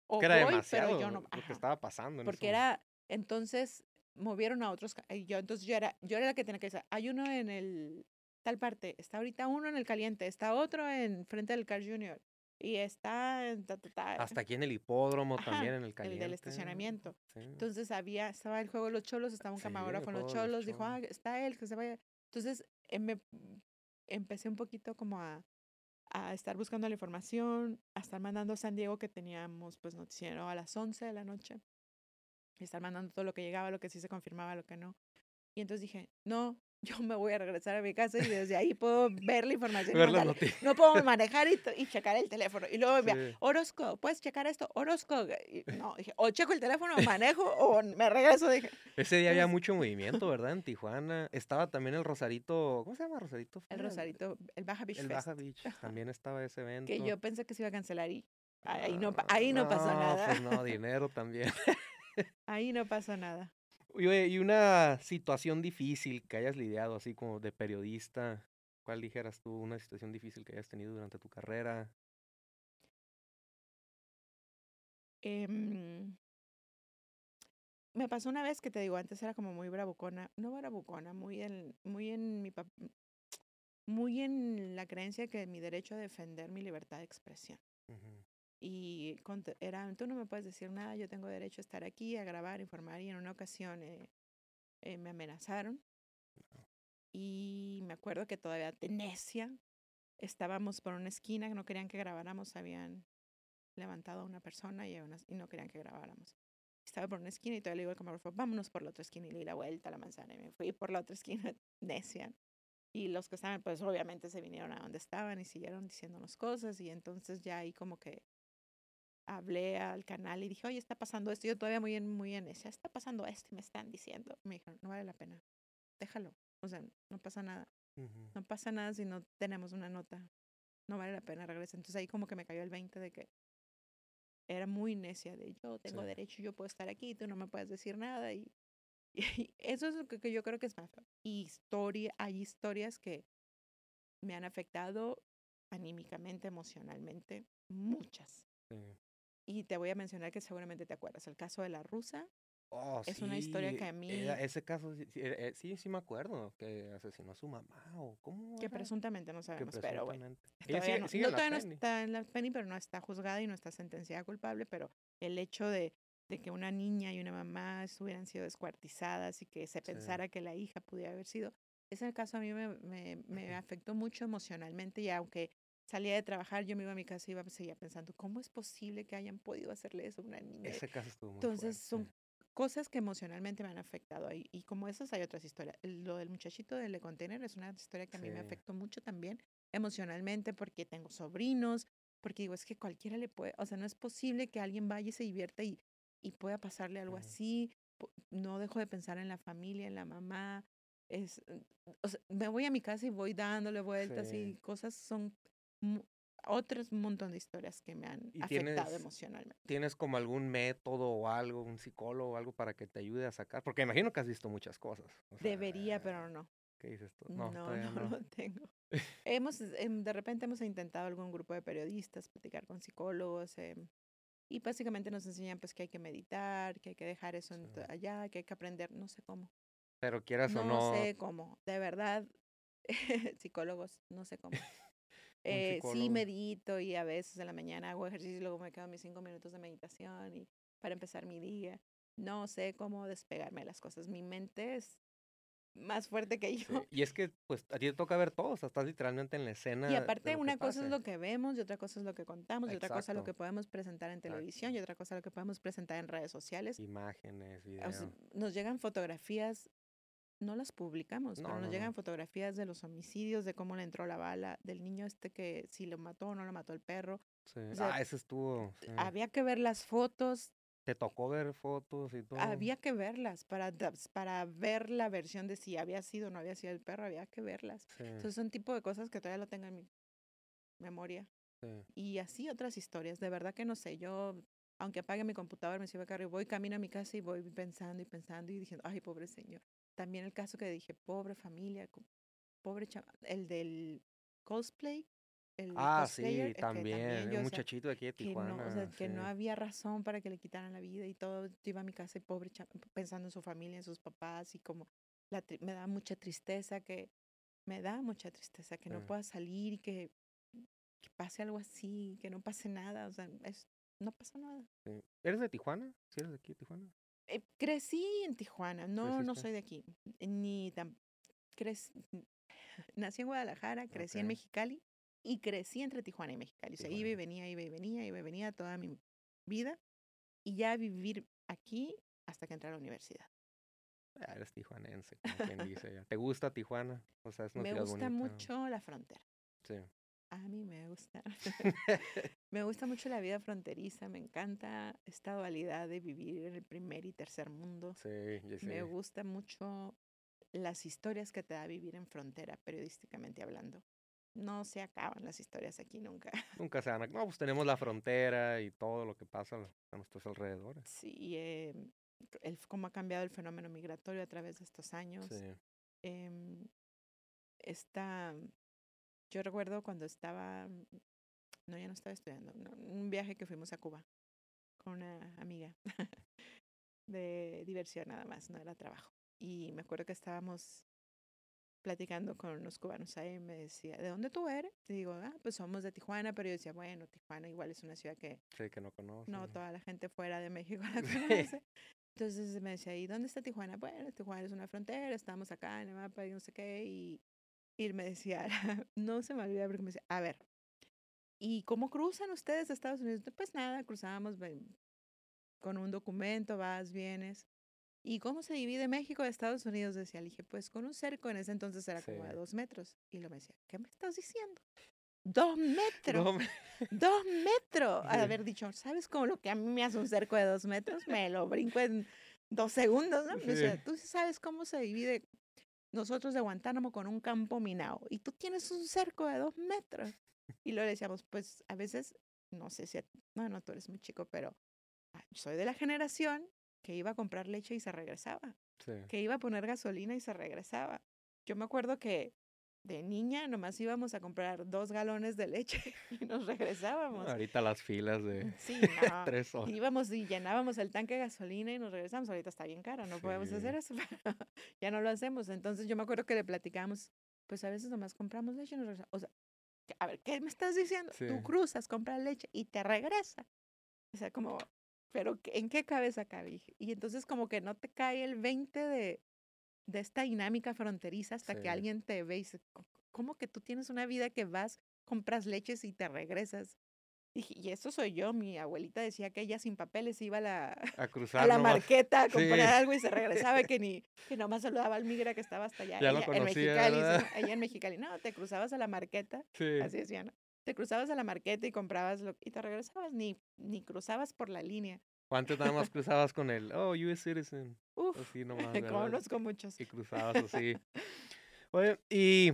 o
que era
voy,
demasiado
pero yo no.
lo que estaba pasando en
porque era, entonces movieron a otros, yo entonces yo era, yo era la que tenía que decir, hay uno en el tal parte, está ahorita uno en el caliente, está otro en frente del Car Junior, y está en ta, ta, ta,
Hasta aquí en el hipódromo
Ajá,
también, en el
el
caliente.
del estacionamiento.
Sí.
Entonces había, estaba el juego de los cholos, estaba un
Sí, el
camarógrafo con los cholos, dijo, ah, está él, que se vaya. Entonces eh, me empecé un poquito como a, a estar buscando la información, a estar mandando a San Diego que teníamos pues noticiero a las 11 de la noche, y estar mandando todo lo que llegaba, lo que sí se confirmaba, lo que no. Y entonces dije, no, yo me voy a regresar a mi casa y desde ahí puedo ver la información.
Ver.
No puedo manejar y, y checar el teléfono. Y luego envía,
Sí.
Orozco, ¿puedes checar esto? Orozco. Y no, dije, o checo el teléfono, manejo o me regreso. Dije,
Ese día había mucho movimiento, ¿verdad? En Tijuana. Estaba también el Rosarito. ¿Cómo se llama Rosarito?
el? Rosarito, el Baja Beach
El
Fest,
Baja Beach. También estaba ese evento.
que yo pensé que se iba a cancelar y ahí no,
Ah,
ahí no pasó nada.
Pues no, dinero también.
Ahí no pasó nada.
Y, oye, y una situación difícil que hayas lidiado así como de periodista. ¿Cuál dijeras tú? Una situación difícil que hayas tenido durante tu carrera.
Em, me pasó una vez que te digo, antes era como muy bravucona, no bravucona, muy en, muy en mi muy en la creencia que mi derecho a defender mi libertad de expresión. Y era, tú no me puedes decir nada, yo tengo derecho a estar aquí, a grabar, informar. Y en una ocasión eh, eh, me amenazaron. Y me acuerdo que todavía necia estábamos por una esquina, no querían que grabáramos, habían levantado a una persona y, una- y no querían que grabáramos. Estaba por una esquina y todavía le digo al camarógrafo, vámonos por la otra esquina y le di la vuelta a la manzana y me fui por la otra esquina necia. Y los que estaban, pues obviamente se vinieron a donde estaban y siguieron diciéndonos cosas y entonces ya ahí como que hablé al canal y dije, oye, está pasando esto. Yo todavía muy en, muy en esa, está pasando esto y me están diciendo. Me dijeron, no vale la pena, déjalo. O sea, no pasa nada. No pasa nada si no tenemos una nota. No vale la pena regresar. Entonces ahí como que me cayó el 20 de que era muy necia de yo tengo
Sí.
derecho, yo puedo estar aquí, tú no me puedes decir nada. Y, y eso es lo que, que yo creo que es más. Y historia, hay historias que me han afectado anímicamente, emocionalmente, muchas.
Sí.
Y te voy a mencionar que seguramente te acuerdas. El caso de la rusa.
Oh,
Es una historia
sí,
que a mí-
era- ese caso, sí, sí, eh, eh, sí, sí me acuerdo, que asesinó a su mamá o cómo
Que
era?
presuntamente no
Que
sabemos, pero bueno.
presuntamente.
Todavía
sigue-
no,
sigue
no, todavía no está en la penny, pero no está juzgada y no está sentenciada culpable, pero el hecho de, de que una niña y una mamá hubieran sido descuartizadas y que se
Sí.
pensara que la hija pudiera haber sido, ese caso a mí me, me, me afectó mucho emocionalmente y aunque salía de trabajar, yo me iba a mi casa y iba, seguía pensando, ¿cómo es posible que hayan podido hacerle eso a una niña?
Ese caso estuvo muy
Entonces
fuerte.
son cosas que emocionalmente me han afectado ahí. Y como esas hay otras historias. Lo del muchachito del de container es una historia que a mí me afectó mucho también emocionalmente porque tengo sobrinos, porque digo, es que cualquiera le puede, o sea, no es posible que alguien vaya y se divierta y, y pueda pasarle algo así. No dejo de pensar en la familia, en la mamá. Es, o sea, me voy a mi casa y voy dándole vueltas
Sí.
y cosas son otros montón de historias que me han
¿Y
afectado
tienes-
emocionalmente.
¿Tienes como algún método o algo, un psicólogo o algo para que te ayude a sacar? Porque imagino que has visto muchas cosas. o sea,
Debería, pero no.
¿Qué dices tú?
No, no, no, lo tengo. hemos, em, de repente hemos intentado algún grupo de periodistas, platicar con psicólogos, em, y básicamente nos enseñan pues que hay que meditar, que hay que dejar eso allá, que hay que aprender, no sé cómo.
Pero quieras o no.
No sé cómo, de verdad, psicólogos, no sé cómo. Eh, sí medito y a veces en la mañana hago ejercicio y luego me quedo mis cinco minutos de meditación y para empezar mi día. No sé cómo despegarme de las cosas. Mi mente es más fuerte que yo.
Y es que, pues, a ti te toca ver todo, o sea, estás literalmente en la escena.
Y aparte, una cosa es lo que vemos, y otra cosa es lo que contamos, y otra cosa es lo que podemos presentar en televisión, y otra cosa es lo que podemos presentar en redes sociales.
Imágenes, videos.
nos llegan fotografías, no las publicamos, pero nos llegan fotografías de los homicidios, de cómo le entró la bala, del niño este que si lo mató o no lo mató el perro.
Sí. ah, ese estuvo.
Había que ver las fotos,
¿Te tocó ver fotos y todo?
Había que verlas para, para ver la versión de si había sido o no había sido el perro, había que verlas. Entonces son tipo de cosas que todavía lo tengo en mi memoria. Y así otras historias. De verdad que no sé, yo, aunque apague mi computadora, me sirve carro y voy camino a mi casa y voy pensando y pensando y diciendo, ay, pobre señor. También el caso que dije, pobre familia, pobre chaval, el del cosplay,
ah, sí, también, un muchachito de aquí de Tijuana.
Que no, o sea, que no había razón para que le quitaran la vida y todo. Yo iba a mi casa y pobre, pensando en su familia, en sus papás y como la me da mucha tristeza que, me da mucha tristeza que no pueda salir y que, que, pase algo así, que no pase nada, o sea, es, no pasa nada.
¿Eres de Tijuana? ¿Sí eres de aquí de Tijuana?
Eh, crecí en Tijuana, no, no soy de aquí, ni tan, nací en Guadalajara, crecí en Mexicali y crecí entre Tijuana y Mexicali. O sea, iba y venía, iba y venía, iba y venía toda mi vida. Y ya vivir aquí hasta que entré a la universidad.
Ah, eres tijuanense, como quien dice. ¿Te gusta Tijuana? O sea, es
Me gusta mucho la frontera.
Sí.
A mí me gusta. me gusta mucho la vida fronteriza. Me encanta esta dualidad de vivir en el primer y tercer mundo.
Sí, sí.
Me gusta mucho las historias que te da vivir en frontera, periodísticamente hablando no se acaban las historias aquí nunca.
Nunca se van. No, pues tenemos la frontera y todo lo que pasa a nuestros alrededores.
Sí, eh, el, cómo ha cambiado el fenómeno migratorio a través de estos años.
Sí.
Eh, está, yo recuerdo cuando estaba, no, ya no estaba estudiando, un viaje que fuimos a Cuba con una amiga de diversión nada más, no era trabajo. Y me acuerdo que estábamos platicando con unos cubanos ahí, me decía, ¿de dónde tú eres? Y digo, ah, pues somos de Tijuana, pero yo decía, bueno, Tijuana igual es una ciudad que...
Sí, que no conoce.
No, toda la gente fuera de México la conoce. Entonces me decía, ¿y dónde está Tijuana? Bueno, Tijuana es una frontera, estamos acá en el mapa y no sé qué. Y, y me decía, no se me olvida porque me decía, a ver, ¿y cómo cruzan ustedes a Estados Unidos? Pues nada, cruzábamos con un documento, vas, vienes. ¿Y cómo se divide México de Estados Unidos? Decía, le dije, pues con un cerco, en ese entonces era como de dos metros. Y lo me decía, ¿qué me estás diciendo? Dos metros. dos metros. A haber dicho, ¿sabes cómo lo que a mí me hace un cerco de dos metros? Me lo brinco en dos segundos, ¿no? Me decía, tú sabes cómo se divide nosotros de Guantánamo con un campo minado y tú tienes un cerco de dos metros. Y lo decíamos, pues a veces, no sé si, bueno, tú eres muy chico, pero ah, soy de la generación que iba a comprar leche y se regresaba, que iba a poner gasolina y se regresaba. Yo me acuerdo que de niña nomás íbamos a comprar dos galones de leche y nos regresábamos.
Ahorita las filas de
sí, tres horas. Íbamos y llenábamos el tanque de gasolina y nos regresamos. Ahorita está bien cara, no podemos hacer eso. ya no lo hacemos. Entonces yo me acuerdo que le platicamos, pues a veces nomás compramos leche y nos regresamos. O sea, a ver, ¿qué me estás diciendo? Tú cruzas, compras leche y te regresa. O sea, como pero ¿en qué cabeza cabe? Y entonces como que no te cae el 20 de, de esta dinámica fronteriza hasta que alguien te ve y dice, ¿cómo que tú tienes una vida que vas, compras leches y te regresas? Y, eso soy yo, mi abuelita decía que ella sin papeles iba a la,
a, cruzar
a la marqueta a comprar algo y se regresaba, que ni que nomás saludaba al migra que estaba hasta allá, en Mexicali, allá en Mexicali. No, te cruzabas a la marqueta, así decía, ¿no? te cruzabas a la marqueta y comprabas lo, y te regresabas, ni, ni cruzabas por la línea.
¿Cuántos nada más cruzabas con el, oh, US citizen?
Uf, así nomás, conozco muchos.
Y cruzabas así. Oye, y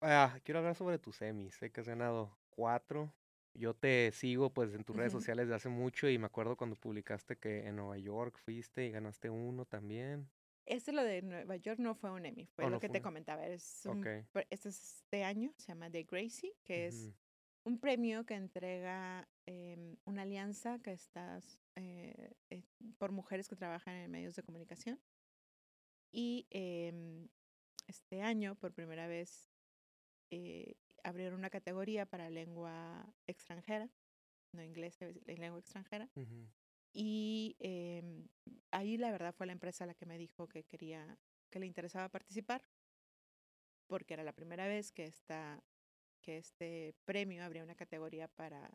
ah, quiero hablar sobre tus semis. Sé que has ganado cuatro. Yo te sigo pues en tus redes sociales de hace mucho y me acuerdo cuando publicaste que en Nueva York fuiste y ganaste uno también.
Este lo de Nueva York no fue un Emmy, fue
Oh,
lo
no
que
fue
te comentaba. Es un,
Ok.
pre- este es este año, se llama The Gracie, que es un premio que entrega em, una alianza que está eh, eh, por mujeres que trabajan en medios de comunicación. Y em, este año, por primera vez, eh, abrieron una categoría para lengua extranjera, no inglés, es lengua extranjera. Y em, ahí la verdad fue la empresa la que me dijo que quería, que le interesaba participar, porque era la primera vez que esta, que este premio abría una categoría para,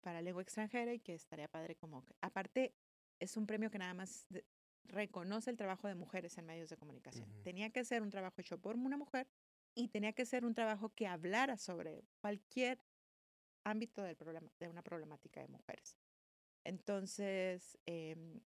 para lengua extranjera y que estaría padre como que, aparte, es un premio que nada más de- reconoce el trabajo de mujeres en medios de comunicación. Tenía que ser un trabajo hecho por una mujer y tenía que ser un trabajo que hablara sobre cualquier ámbito del problema, de una problemática de mujeres. Entonces, em,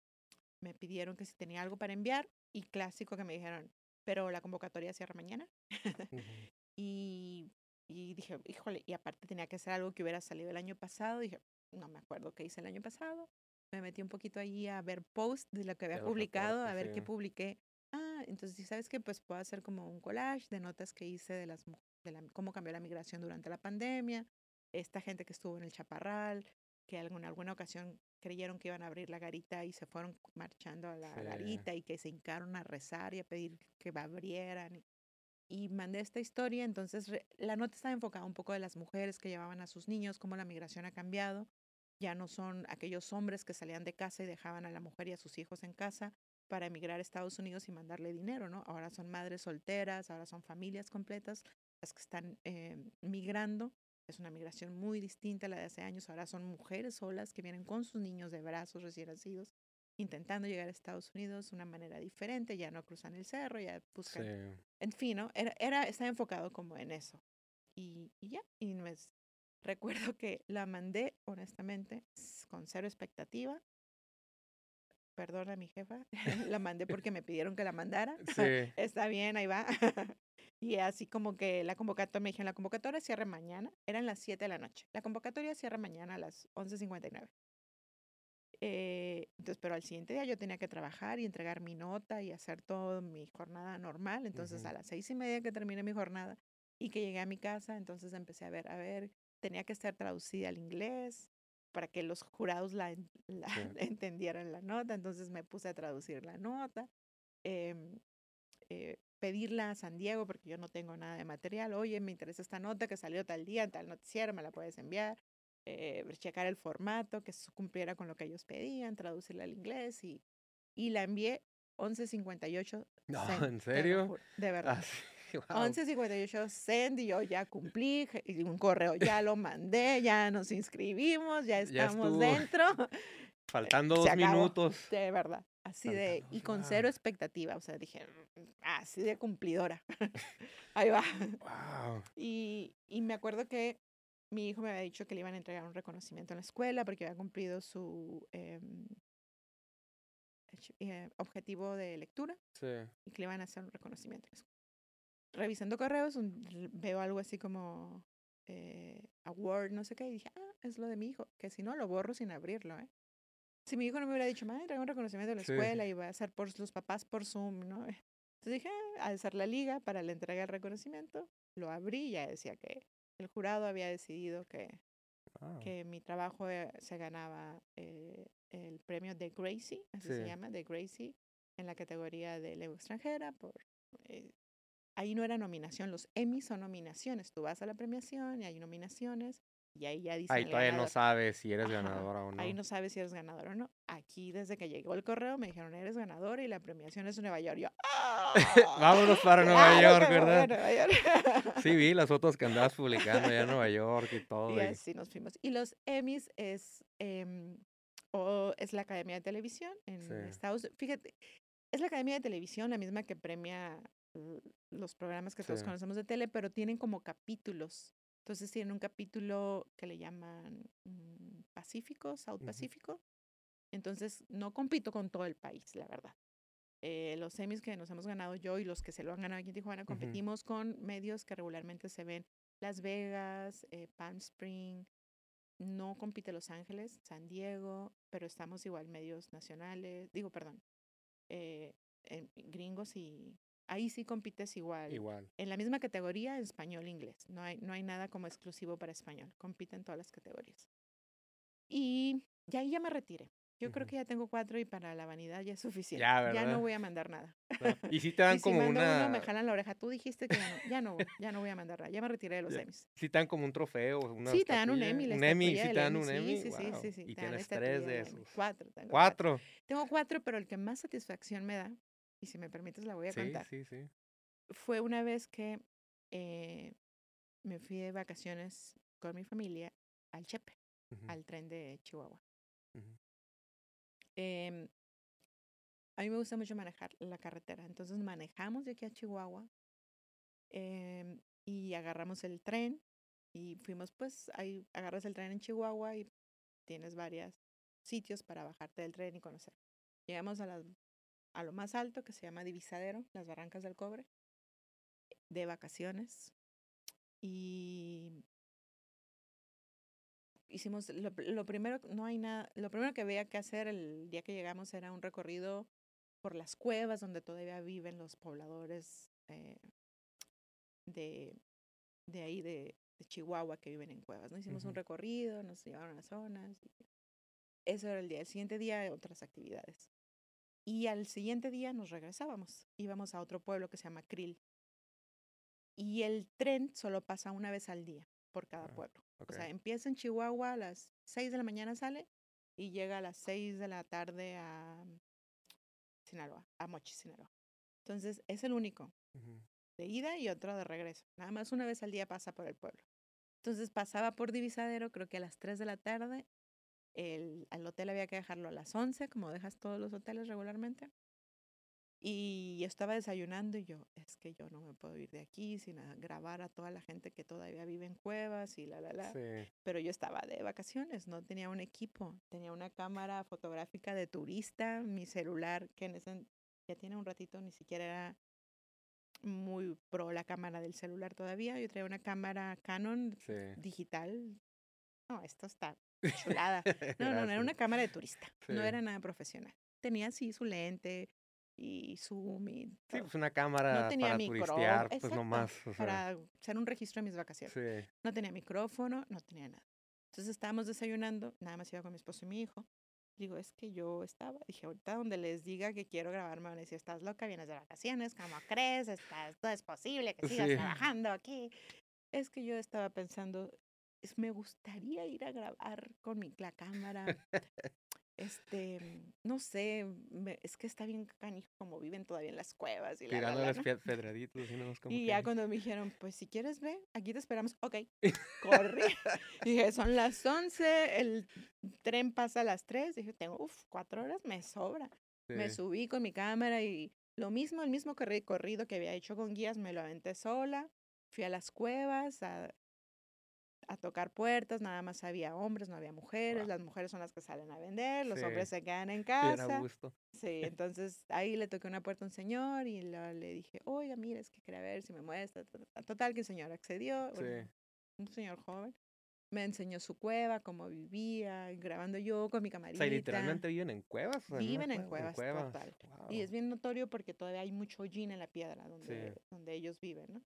me pidieron que si tenía algo para enviar y clásico que me dijeron, pero la convocatoria cierra mañana. Y, y dije, híjole, y aparte tenía que ser algo que hubiera salido el año pasado. Dije, no me acuerdo qué hice el año pasado. Me metí un poquito allí a ver posts de lo que había publicado, a ver qué
sí.
publiqué. Ah, entonces, ¿sí ¿sabes qué? Pues puedo hacer como un collage de notas que hice de las de la, cómo cambió la migración durante la pandemia, esta gente que estuvo en el Chaparral, que en alguna ocasión creyeron que iban a abrir la garita y se fueron marchando a la
Sí.
garita y que se hincaron a rezar y a pedir que abrieran. Y, mandé esta historia, entonces la nota estaba enfocada un poco de las mujeres que llevaban a sus niños, cómo la migración ha cambiado. Ya no son aquellos hombres que salían de casa y dejaban a la mujer y a sus hijos en casa para emigrar a Estados Unidos y mandarle dinero, ¿no? Ahora son madres solteras, ahora son familias completas las que están eh, migrando. Es una migración muy distinta a la de hace años. Ahora son mujeres solas que vienen con sus niños de brazos recién nacidos, intentando llegar a Estados Unidos de una manera diferente. Ya no cruzan el cerro, ya buscan
Sí.
en fin, ¿no? Era, era, estaba enfocado como en eso. Y, y ya, y pues, recuerdo que la mandé, honestamente, con cero expectativa. Perdona a mi jefa, la mandé porque me pidieron que la mandara.
Sí.
Está bien, ahí va. y así como que la convocatoria, me dijeron, la convocatoria cierra mañana, eran las 7 de la noche. La convocatoria cierra mañana a las 11.59. Eh, entonces, pero al siguiente día yo tenía que trabajar y entregar mi nota y hacer toda mi jornada normal. Entonces, a las seis y media que terminé mi jornada y que llegué a mi casa, entonces empecé a ver, a ver, tenía que estar traducida al inglés para que los jurados la, en- la
Sí.
entendieran la nota. Entonces me puse a traducir la nota, em, eh, pedirla a San Diego porque yo no tengo nada de material. Oye, me interesa esta nota que salió tal día tal noticiero, me la puedes enviar eh, checar el formato, que cumpliera con lo que ellos pedían, traducirla al inglés y, y la envié 11.58.
No, ¿en serio?
De verdad.
Guau.
11.58 send y yo ya cumplí, y un correo ya lo mandé, ya nos inscribimos, ya
Ya
estamos
estuvo.
dentro,
Faltando
se
dos minutos.
de verdad. Así de,
Faltando,
y con
wow.
cero expectativa, o sea, dije, "Mm, así de cumplidora. Ahí va.
Wow.
Y, y me acuerdo que mi hijo me había dicho que le iban a entregar un reconocimiento en la escuela porque había cumplido su em, eh, objetivo de lectura
Sí.
y que le iban a hacer un reconocimiento en la escuela. Revisando correos, un- veo algo así como eh, award, no sé qué, y dije, ah, es lo de mi hijo, que si no, lo borro sin abrirlo, ¿eh? Si mi hijo no me hubiera dicho, madre, traigo un reconocimiento de la
Sí.
escuela y va a ser por los papás por Zoom, ¿no? Entonces dije, ah, al hacer la liga para la entrega del reconocimiento, lo abrí y ya decía que el jurado había decidido que,
Wow.
que mi trabajo eh, se ganaba eh, el premio de Gracie, así se llama, de Gracie, en la categoría de lengua extranjera. Por, eh, ahí no era nominación, los Emmy son nominaciones. Tú vas a la premiación y hay nominaciones y ahí ya dicen
Ahí todavía no sabes si eres
Ajá,
ganadora o no.
Ahí no sabes si eres ganador o no. Aquí, desde que llegó el correo, me dijeron, eres ganador y la premiación es Nueva York. Yo, ¡ah!
Vámonos para Nueva York, ¿verdad?
Nueva York.
Sí, vi las fotos que andabas publicando allá en Nueva York y todo.
Y
y-
así nos fuimos. Y los Emmys es, em, o es la Academia de Televisión en
Sí.
Estados Unidos. Fíjate, es la Academia de Televisión, la misma que premia los programas que todos
Sí.
conocemos de tele, pero tienen como capítulos. Entonces tienen un capítulo que le llaman mm, Pacífico, South. Pacífico. Entonces no compito con todo el país, la verdad. Eh, los Emmys que nos hemos ganado yo y los que se lo han ganado aquí en Tijuana, competimos con medios que regularmente se ven Las Vegas, eh, Palm Spring, no compite Los Ángeles, San Diego, pero estamos igual medios nacionales, digo, perdón, eh, gringos y ahí sí compites igual.
Igual.
En la misma categoría, español e inglés. No hay, no hay nada como exclusivo para español. Compiten todas las categorías. Y ya ahí ya me retiré. Yo creo que ya tengo cuatro y para la vanidad ya es suficiente.
Ya,
Ya
¿verdad?
no voy a mandar nada.
No, Y si te dan
y si
como
mando
una.
uno, me jalan la oreja. Tú dijiste que ya no, ya no, voy- ya no voy a mandar nada. Ya me retiré de los
Ya.
Emmys.
Si te dan como un trofeo, una
Sí, te dan un Emmy,
Un Emmy, sí
del
te dan un
sí,
Emmy.
sí, sí,
wow.
sí, sí,
Y
dan la
tienes tres de esos.
Cuatro, tengo
Cuatro.
Tengo cuatro, pero el que más satisfacción me da, y si me permites la voy a
Sí,
contar,
sí, sí.
fue una vez que eh, me fui de vacaciones con mi familia al Chepe, al tren de Chihuahua. Em, a mí me gusta mucho manejar la carretera, entonces manejamos de aquí a Chihuahua em, y agarramos el tren y fuimos pues ahí agarras el tren en Chihuahua y tienes varios sitios para bajarte del tren y conocer. Llegamos a, las, a lo más alto que se llama Divisadero, las Barrancas del Cobre, de vacaciones. Y hicimos lo, lo primero no hay nada lo primero que había que hacer el día que llegamos era un recorrido por las cuevas donde todavía viven los pobladores eh, de, de ahí de, de Chihuahua que viven en cuevas no hicimos un
Ujú.
recorrido nos llevaron a zonas y eso era el día el siguiente día otras actividades y al siguiente día nos regresábamos íbamos a otro pueblo que se llama Krill y el tren solo pasa una vez al día por cada
Ah,
pueblo o sea, empieza en Chihuahua a las 6 de la mañana sale y llega a las 6 de la tarde a Sinaloa, a Mochi, Sinaloa. Entonces, es el único de ida y otro de regreso. Nada más una vez al día pasa por el pueblo. Entonces, pasaba por Divisadero, creo que a las 3 de la tarde. El, al hotel había que dejarlo a las 11, como dejas todos los hoteles regularmente. Y yo estaba desayunando y yo, es que yo no me puedo ir de aquí sin a- grabar a toda la gente que todavía vive en cuevas y la, la, la
Sí.
pero yo estaba de vacaciones, no tenía un equipo, tenía una cámara fotográfica de turista, mi celular, que en ese, ya tiene un ratito, ni siquiera era muy pro la cámara del celular todavía, yo traía una cámara Canon
Sí.
digital, no, esto está chulada, no, no, no, era una cámara de turista, no era nada profesional, tenía así su lente y zoom y
Sí, pues una cámara
tenía
para
micro-
turistear, pues
exacto,
nomás. O sea,
para hacer un registro de mis vacaciones.
sí.
No tenía micrófono, no tenía nada. Entonces estábamos desayunando, nada más iba con mi esposo y mi hijo. Digo, es que yo estaba, dije, ahorita donde les diga que quiero grabar, me van a decir, estás loca, vienes de vacaciones, ¿cómo crees? Estás, no es posible que sigas
Sí.
trabajando aquí. Es que yo estaba pensando, me gustaría ir a grabar con mi, la cámara. Este, no sé, me- es que está bien canijo como viven todavía en las cuevas y la, la, la,
pedraditos y no
Y
que-
ya cuando me dijeron, pues si quieres ve, aquí te esperamos. Ok, corrí. Dije, son las 11, el tren pasa a las 3. Dije, tengo, uff, cuatro horas, me sobra. Me subí con mi cámara y lo mismo, el mismo corri- corrido que había hecho con guías, me lo aventé sola. Fui a las cuevas a, a tocar puertas, nada más había hombres, no había mujeres.
Guau.
Las mujeres son las que salen a vender, los
Sí.
hombres se quedan en
Bien a
casa.
gusto.
Sí, entonces ahí le toqué una puerta a un señor y lo- le dije, oiga, mira, es que quería ver si me muestra. ta, ta, ta". Total, que el señor accedió, bueno,
Sí.
un señor joven. Me enseñó su cueva, cómo vivía, grabando yo con mi
O
camarita.
sea, y literalmente viven en cuevas. o sea,
Viven en
cueva-
cuevas, total. Y
Guau.
es bien notorio porque todavía hay mucho hollín en la piedra donde,
Sí.
donde ellos viven, ¿no?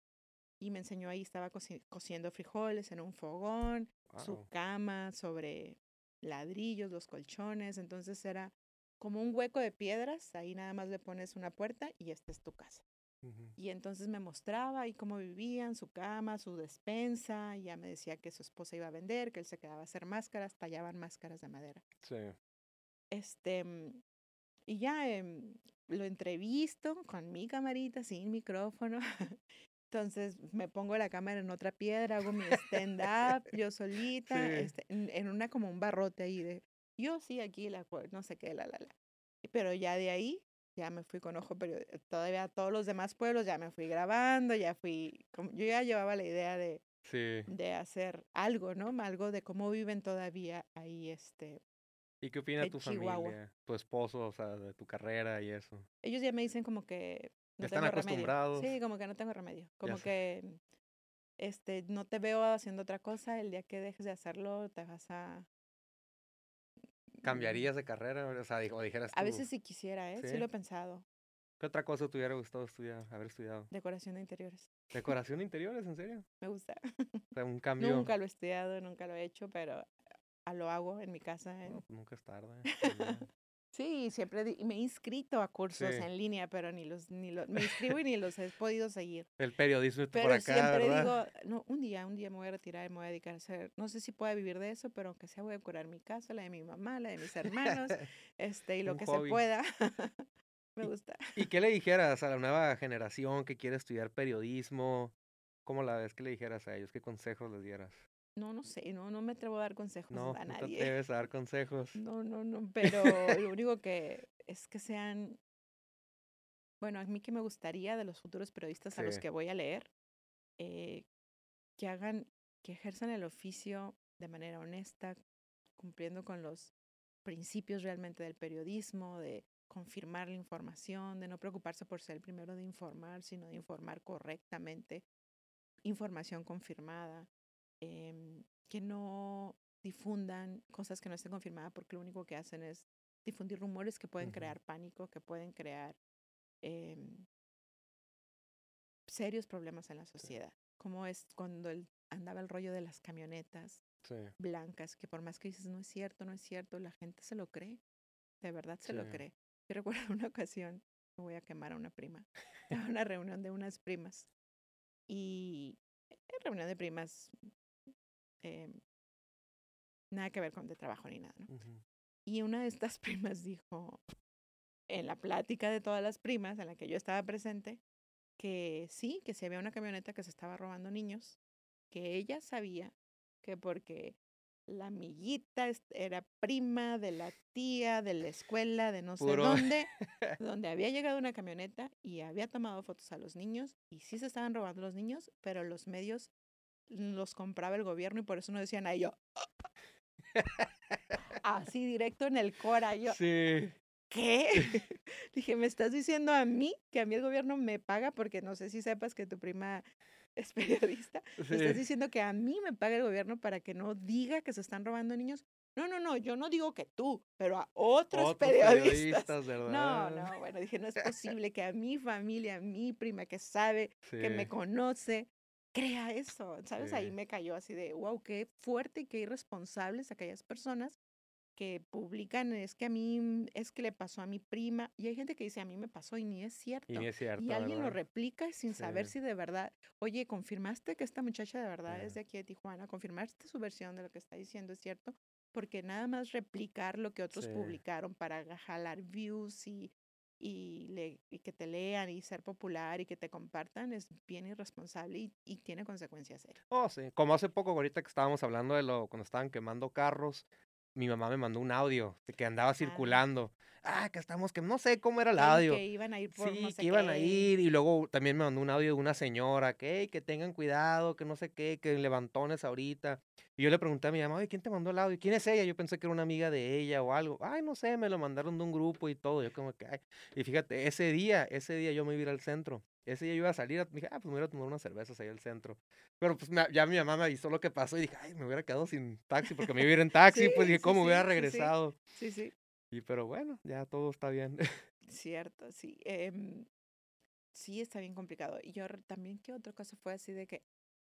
Y me enseñó ahí, estaba coci- cociendo frijoles en un fogón, su
Guau.
cama sobre ladrillos, los colchones. Entonces era como un hueco de piedras, ahí nada más le pones una puerta y esta es tu casa.
Ujú.
Y entonces me mostraba ahí cómo vivían, su cama, su despensa, y ya me decía que su esposa iba a vender, que él se quedaba a hacer máscaras, tallaban máscaras de madera.
Sí.
Este, mm, y ya em, lo entrevisto con mi camarita, sin micrófono. Entonces me pongo la cámara en otra piedra, hago mi stand-up yo solita,
Sí.
este, en, en una como un barrote ahí de, yo sí aquí, la, no sé qué, la, la, la. Pero ya de ahí, ya me fui con ojo pero todavía a todos los demás pueblos, ya me fui grabando, ya fui, como- yo ya llevaba la idea de,
Sí.
de hacer algo, ¿no? Algo de cómo viven todavía ahí, este,
¿Y qué opina tu
Chihuahua.
familia? Tu esposo, o sea, de tu carrera y eso.
ellos ya me dicen como que no
están
tengo remedio.
acostumbrados.
Sí, como que no tengo remedio. Como
sé.
que este no te veo haciendo otra cosa, el día que dejes de hacerlo te vas a mm,
¿Cambiarías de carrera? O sea, o dijeras
A
tú,
veces sí quisiera, ¿eh? Sí,
¿Sí?
lo he pensado.
¿Qué otra cosa te hubiera gustado estudiar, haber estudiado?
Decoración de interiores.
¿Decoración de interiores, en serio?
Me gusta.
O sea, un cambio.
Nunca lo he estudiado, nunca lo he hecho, pero a lo hago en mi casa. en-
No, pues nunca es tarde.
Sí, siempre me he inscrito a cursos
Sí.
en línea, pero ni los, ni los, me inscribo y ni los he podido seguir.
El periodismo está
Pero
por acá,
siempre
¿verdad?
digo, no, un día, un día me voy a retirar y me voy a dedicar a hacer, no sé si pueda vivir de eso, pero aunque sea voy a curar mi casa, la de mi mamá, la de mis hermanos, este, y lo
Un
que
hobby.
se pueda. me
Y-
gusta.
¿Y qué le dijeras a la nueva generación que quiere estudiar periodismo? ¿Cómo la ves? ¿Qué le dijeras a ellos? ¿Qué consejos les dieras?
No, no sé, no, no me atrevo a dar consejos
No,
a
no te
nadie.
a dar consejos.
No, no, no, pero lo único que es que sean, bueno, a mí que me gustaría de los futuros periodistas a los que voy a leer, eh, que hagan, que ejerzan el oficio de manera honesta, cumpliendo con los principios realmente del periodismo, de confirmar la información, de no preocuparse por ser el primero de informar, sino de informar correctamente, información confirmada, em, que no difundan cosas que no estén confirmadas porque lo único que hacen es difundir rumores que pueden crear pánico, que pueden crear em, serios problemas en la sociedad. Como es cuando el- andaba el rollo de las camionetas
Sí.
blancas, que por más que dices no es cierto, no es cierto, la gente se lo cree. De verdad se lo cree. Yo recuerdo una ocasión, me voy a quemar a una prima, a una reunión de unas primas. Y en reunión de primas, em, nada que ver con de trabajo ni nada, ¿no? Y una de estas primas dijo, en la plática de todas las primas en la que yo estaba presente, que sí, que si había una camioneta que se estaba robando niños, que ella sabía que porque la amiguita era prima de la tía de la escuela de no sé dónde, donde había llegado una camioneta y había tomado fotos a los niños y sí se estaban robando los niños, pero los medios los compraba el gobierno y por eso no decían a yo. Así directo en el cora, yo,
Sí.
¿qué? Dije, ¿me estás diciendo a mí que a mí el gobierno me paga? Porque no sé si sepas que tu prima es periodista. ¿Me estás diciendo que a mí me paga el gobierno para que no diga que se están robando niños? No, no, no, yo no digo que tú, pero a otros,
Otros
periodistas.
¿verdad?
No, no, bueno, dije, no es posible que a mi familia, a mi prima que sabe, que me conoce, crea eso, ¿sabes? Ahí
Sí.
me cayó así de, wow, qué fuerte y qué irresponsables aquellas personas que publican, es que a mí, mm, es que le pasó a mi prima, y hay gente que dice, a mí me pasó y ni es cierto.
Y ni es cierto,
Y alguien lo
¿verdad?
replica sin saber
Sí.
si de verdad, oye, ¿confirmaste que esta muchacha de verdad es
Ya.
de aquí de Tijuana? ¿Confirmaste su versión de lo que está diciendo es cierto? Porque nada más replicar lo que otros
Sí.
publicaron para jalar views y, y, le- y que te lean y ser popular y que te compartan es bien irresponsable y, y tiene consecuencias serias.
Oh, sí. Como hace poco, ahorita que estábamos hablando de lo, cuando estaban quemando carros, mi mamá me mandó un audio de que andaba circulando. Ah, que estamos, que no sé cómo era el audio.
Que iban a ir por
Sí,
no sé
que iban a ir y luego también me mandó un audio de una señora que, "Ey, que tengan cuidado, que no sé qué, que levantones ahorita. Y yo le pregunté a mi mamá, oye, ¿quién te mandó el audio? ¿Quién es ella? Yo pensé que era una amiga de ella o algo. Ay, no sé, me lo mandaron de un grupo y todo. Yo como que, ay. Y fíjate, ese día, ese día yo me iba a ir al centro. Ese día yo iba a salir, dije, ah, pues me voy a tomar unas cervezas ahí al centro. Pero pues ya mi mamá me avisó lo que pasó y dije, ay, me hubiera quedado sin taxi porque me iba a ir en taxi. pues
Sí,
dije,
sí,
¿cómo
sí,
hubiera regresado?
Sí, sí.
Y pero bueno, ya todo está bien.
Cierto, sí. em, sí, está bien complicado. Y yo también, ¿qué otra cosa fue así de que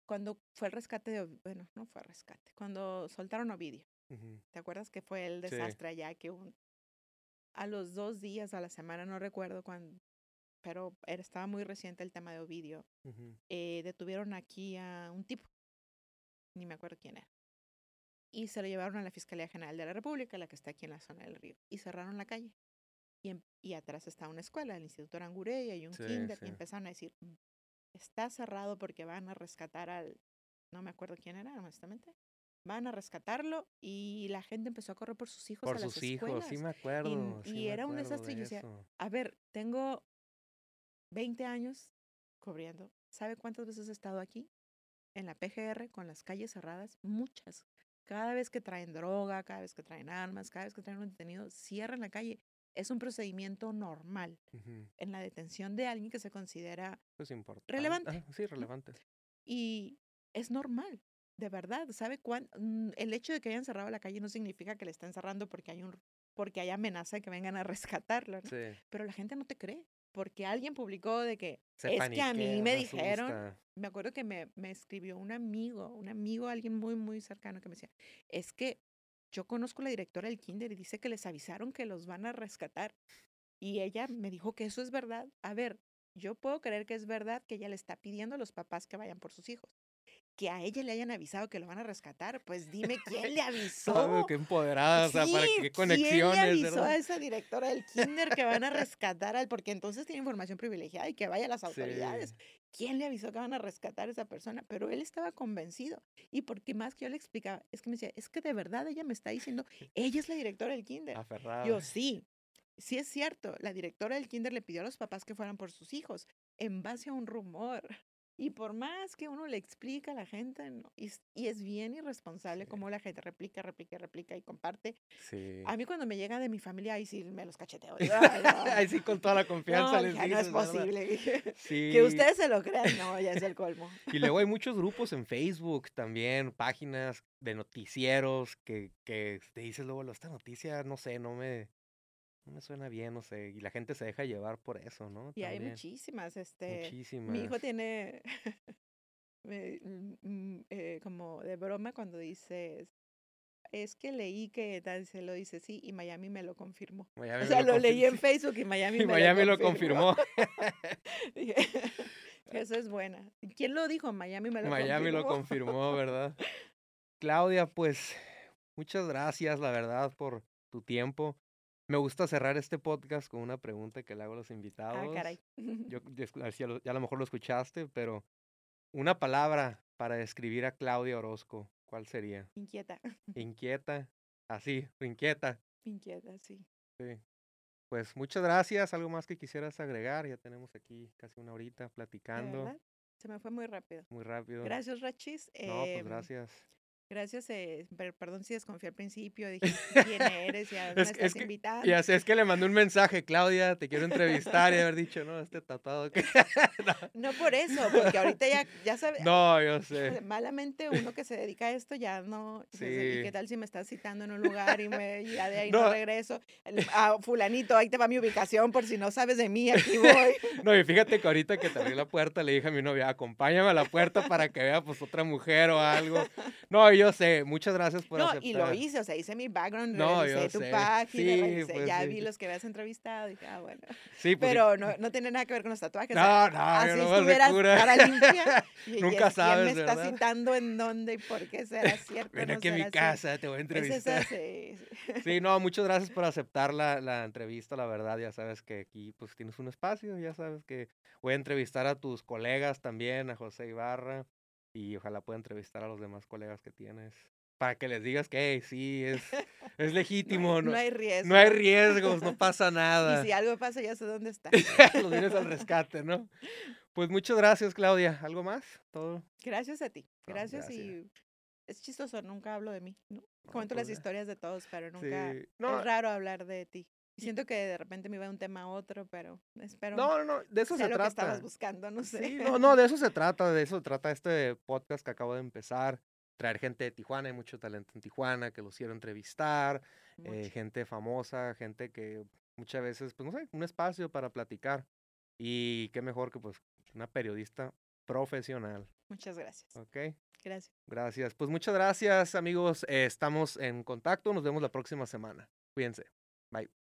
cuando fue el rescate de, bueno, no fue rescate, cuando soltaron Ovidio. ¿te acuerdas que fue el
Sí.
desastre allá que un, a los dos días, a la semana, no recuerdo cuándo, pero era, estaba muy reciente el tema de Ovidio, eh, detuvieron aquí a un tipo, ni me acuerdo quién era, y se lo llevaron a la Fiscalía General de la República, la que está aquí en la zona del río, y cerraron la calle. Y, em- y atrás está una escuela, el Instituto Arangure, y un
Sí,
kinder,
sí.
y empezaron a decir, "Mm, está cerrado porque van a rescatar al, no me acuerdo quién era, honestamente, van a rescatarlo, y la gente empezó a correr por sus hijos
Por
a las
sus hijos,
escuelas.
sí me acuerdo. sí
y
me
era un
acuerdo
desastre, y
de
yo decía,
eso.
A ver, tengo 20 años cubriendo. ¿Sabe cuántas veces he estado aquí? En la PGR con las calles cerradas, muchas. Cada vez que traen droga, cada vez que traen armas, cada vez que traen un detenido, cierran la calle. Es un procedimiento normal en la detención de alguien que se considera
Es importante.
Relevante,
sí, relevante.
y es normal, de verdad. ¿Sabe cuán? mm, El hecho de que hayan cerrado la calle no significa que le estén cerrando porque hay un porque hay amenaza de que vengan a rescatarlo, ¿no?
Sí.
Pero la gente no te cree. Porque alguien publicó de que
Se
es que a mí me dijeron, me acuerdo que me, me escribió un amigo, un amigo, alguien muy, muy cercano que me decía, es que yo conozco a la directora del kinder y dice que les avisaron que los van a rescatar. Y ella me dijo que eso es verdad. A ver, yo puedo creer que es verdad que ella le está pidiendo a los papás que vayan por sus hijos. Que a ella le hayan avisado que lo van a rescatar, pues dime quién le avisó.
Qué empoderada, o sea, para
Sí,
qué
¿Quién le
conexiones,
avisó a
¿verdad?
esa directora del kinder que van a rescatar al? Porque entonces tiene información privilegiada y que vaya a las autoridades.
Sí.
¿Quién le avisó que van a rescatar a esa persona? Pero él estaba convencido. Y porque más que yo le explicaba, es que me decía, es que de verdad ella me está diciendo, ella es la directora del kinder.
Aferrada.
Yo sí, sí es cierto. La directora del kinder le pidió a los papás que fueran por sus hijos en base a un rumor. Y por más que uno le explica a la gente, no, y, es, y es bien irresponsable
Sí.
como la gente replica, replica, replica y comparte.
Sí.
A mí cuando me llega de mi familia, ahí sí me los cacheteo. "Ay, no,
Ahí sí, con toda la confianza
no,
les
hija, no es
dices,
posible. dije.
Sí.
Que ustedes se lo crean, no, ya es el colmo.
Y luego hay muchos grupos en Facebook también, páginas de noticieros que, que te dices luego, esta noticia, no sé, no me, no me suena bien, no sé. Y la gente se deja llevar por eso, ¿no?
Y hay muchísimas, este,
Muchísimas.
mi hijo tiene, mm, mm, eh, como de broma cuando dices, es que leí que tal, se lo dice sí, y Miami me lo confirmó.
Miami
O sea, lo leí en Facebook y Miami
Y
me
Miami
lo
lo confirmó.
Eso es buena. ¿Y ¿Quién lo dijo? Miami me lo
Miami lo
confirmó.
confirmó, ¿verdad? Claudia, pues muchas gracias, la verdad, por tu tiempo. Me gusta cerrar este podcast con una pregunta que le hago a los invitados.
Ah, caray.
Yo, yo escu- así a lo- ya a lo mejor lo escuchaste, pero una palabra para describir a Claudia Orozco, ¿cuál sería?
Inquieta,
Inquieta, así, inquieta.
inquieta, sí.
Sí. Pues muchas gracias. ¿Algo más que quisieras agregar? Ya tenemos aquí casi una horita
¿De
platicando.
Se me fue muy rápido.
Muy rápido.
Gracias, Rachis.
No, pues
Em,
gracias.
Gracias, eh, per- perdón si desconfié al principio, dije quién eres y a dónde
Es es
estás
que-
invitando.
Y así es que le mandé un mensaje, Claudia, te quiero entrevistar y haber dicho, no, este tatuado que...
No por eso, porque ahorita ya, ya sabes,
no, yo sé.
malamente uno que se dedica a esto ya no, ¿y
Sí.
qué tal si me estás citando en un lugar y me, ya de ahí no,
No.
regreso? A fulanito, ahí te va mi ubicación por si no sabes de mí, aquí voy.
No, y fíjate que ahorita que te abrí la puerta le dije a mi novia, acompáñame a la puerta para que vea pues otra mujer o algo. No, yo sé, muchas gracias por
No,
aceptar.
y lo hice, o sea, hice mi background,
No,
revisé tu
sé.
página,
Sí,
revisé-
pues,
ya
sí.
vi los que habías entrevistado, dije, ah, bueno.
Sí, pues, sí.
Pero no, no tiene nada que ver con los tatuajes. o
No,
sea,
no,
así
de
estuvieras cara limpia. Y, y
Nunca
es,
sabes,
¿Quién me está citando en dónde y por qué será cierto?
Ven
no
aquí a mi casa, te voy a
Es
entrevistar.
esa. Sí,
no, muchas gracias por aceptar la, la entrevista, la verdad, ya sabes que aquí pues tienes un espacio, ya sabes que voy a entrevistar a tus colegas también, a José Ibarra, y ojalá pueda entrevistar a los demás colegas que tienes, para que les digas que "Hey, sí, es, es legítimo, no,
No hay riesgo.
no hay riesgos, no pasa
Y
nada,
si algo pasa, ya sé dónde está.
los vienes al rescate, ¿no? Pues muchas gracias, Claudia, ¿algo más? ¿Todo?
Gracias a ti.
No,
Gracias,
gracias.
y es chistoso, nunca hablo de mí. ¿no? Cuento
pues,
las
ya.
historias de todos, pero nunca...
Sí.
Es raro hablar de ti. Y siento que de repente me iba de un tema a otro, pero espero
no, no, no, de eso se
lo que estabas
trata.
buscando, no sé.
Sí, no, no, de eso se trata, de eso se trata este podcast que acabo de empezar. Traer gente de Tijuana, hay mucho talento en Tijuana que los quiero entrevistar, eh, gente famosa, gente que muchas veces, pues no sé, un espacio para platicar. Y qué mejor que pues una periodista profesional,
Muchas gracias.
¿ok?
Gracias.
Gracias. Pues muchas gracias amigos, eh, estamos en contacto, nos vemos la próxima semana. Cuídense. Bye.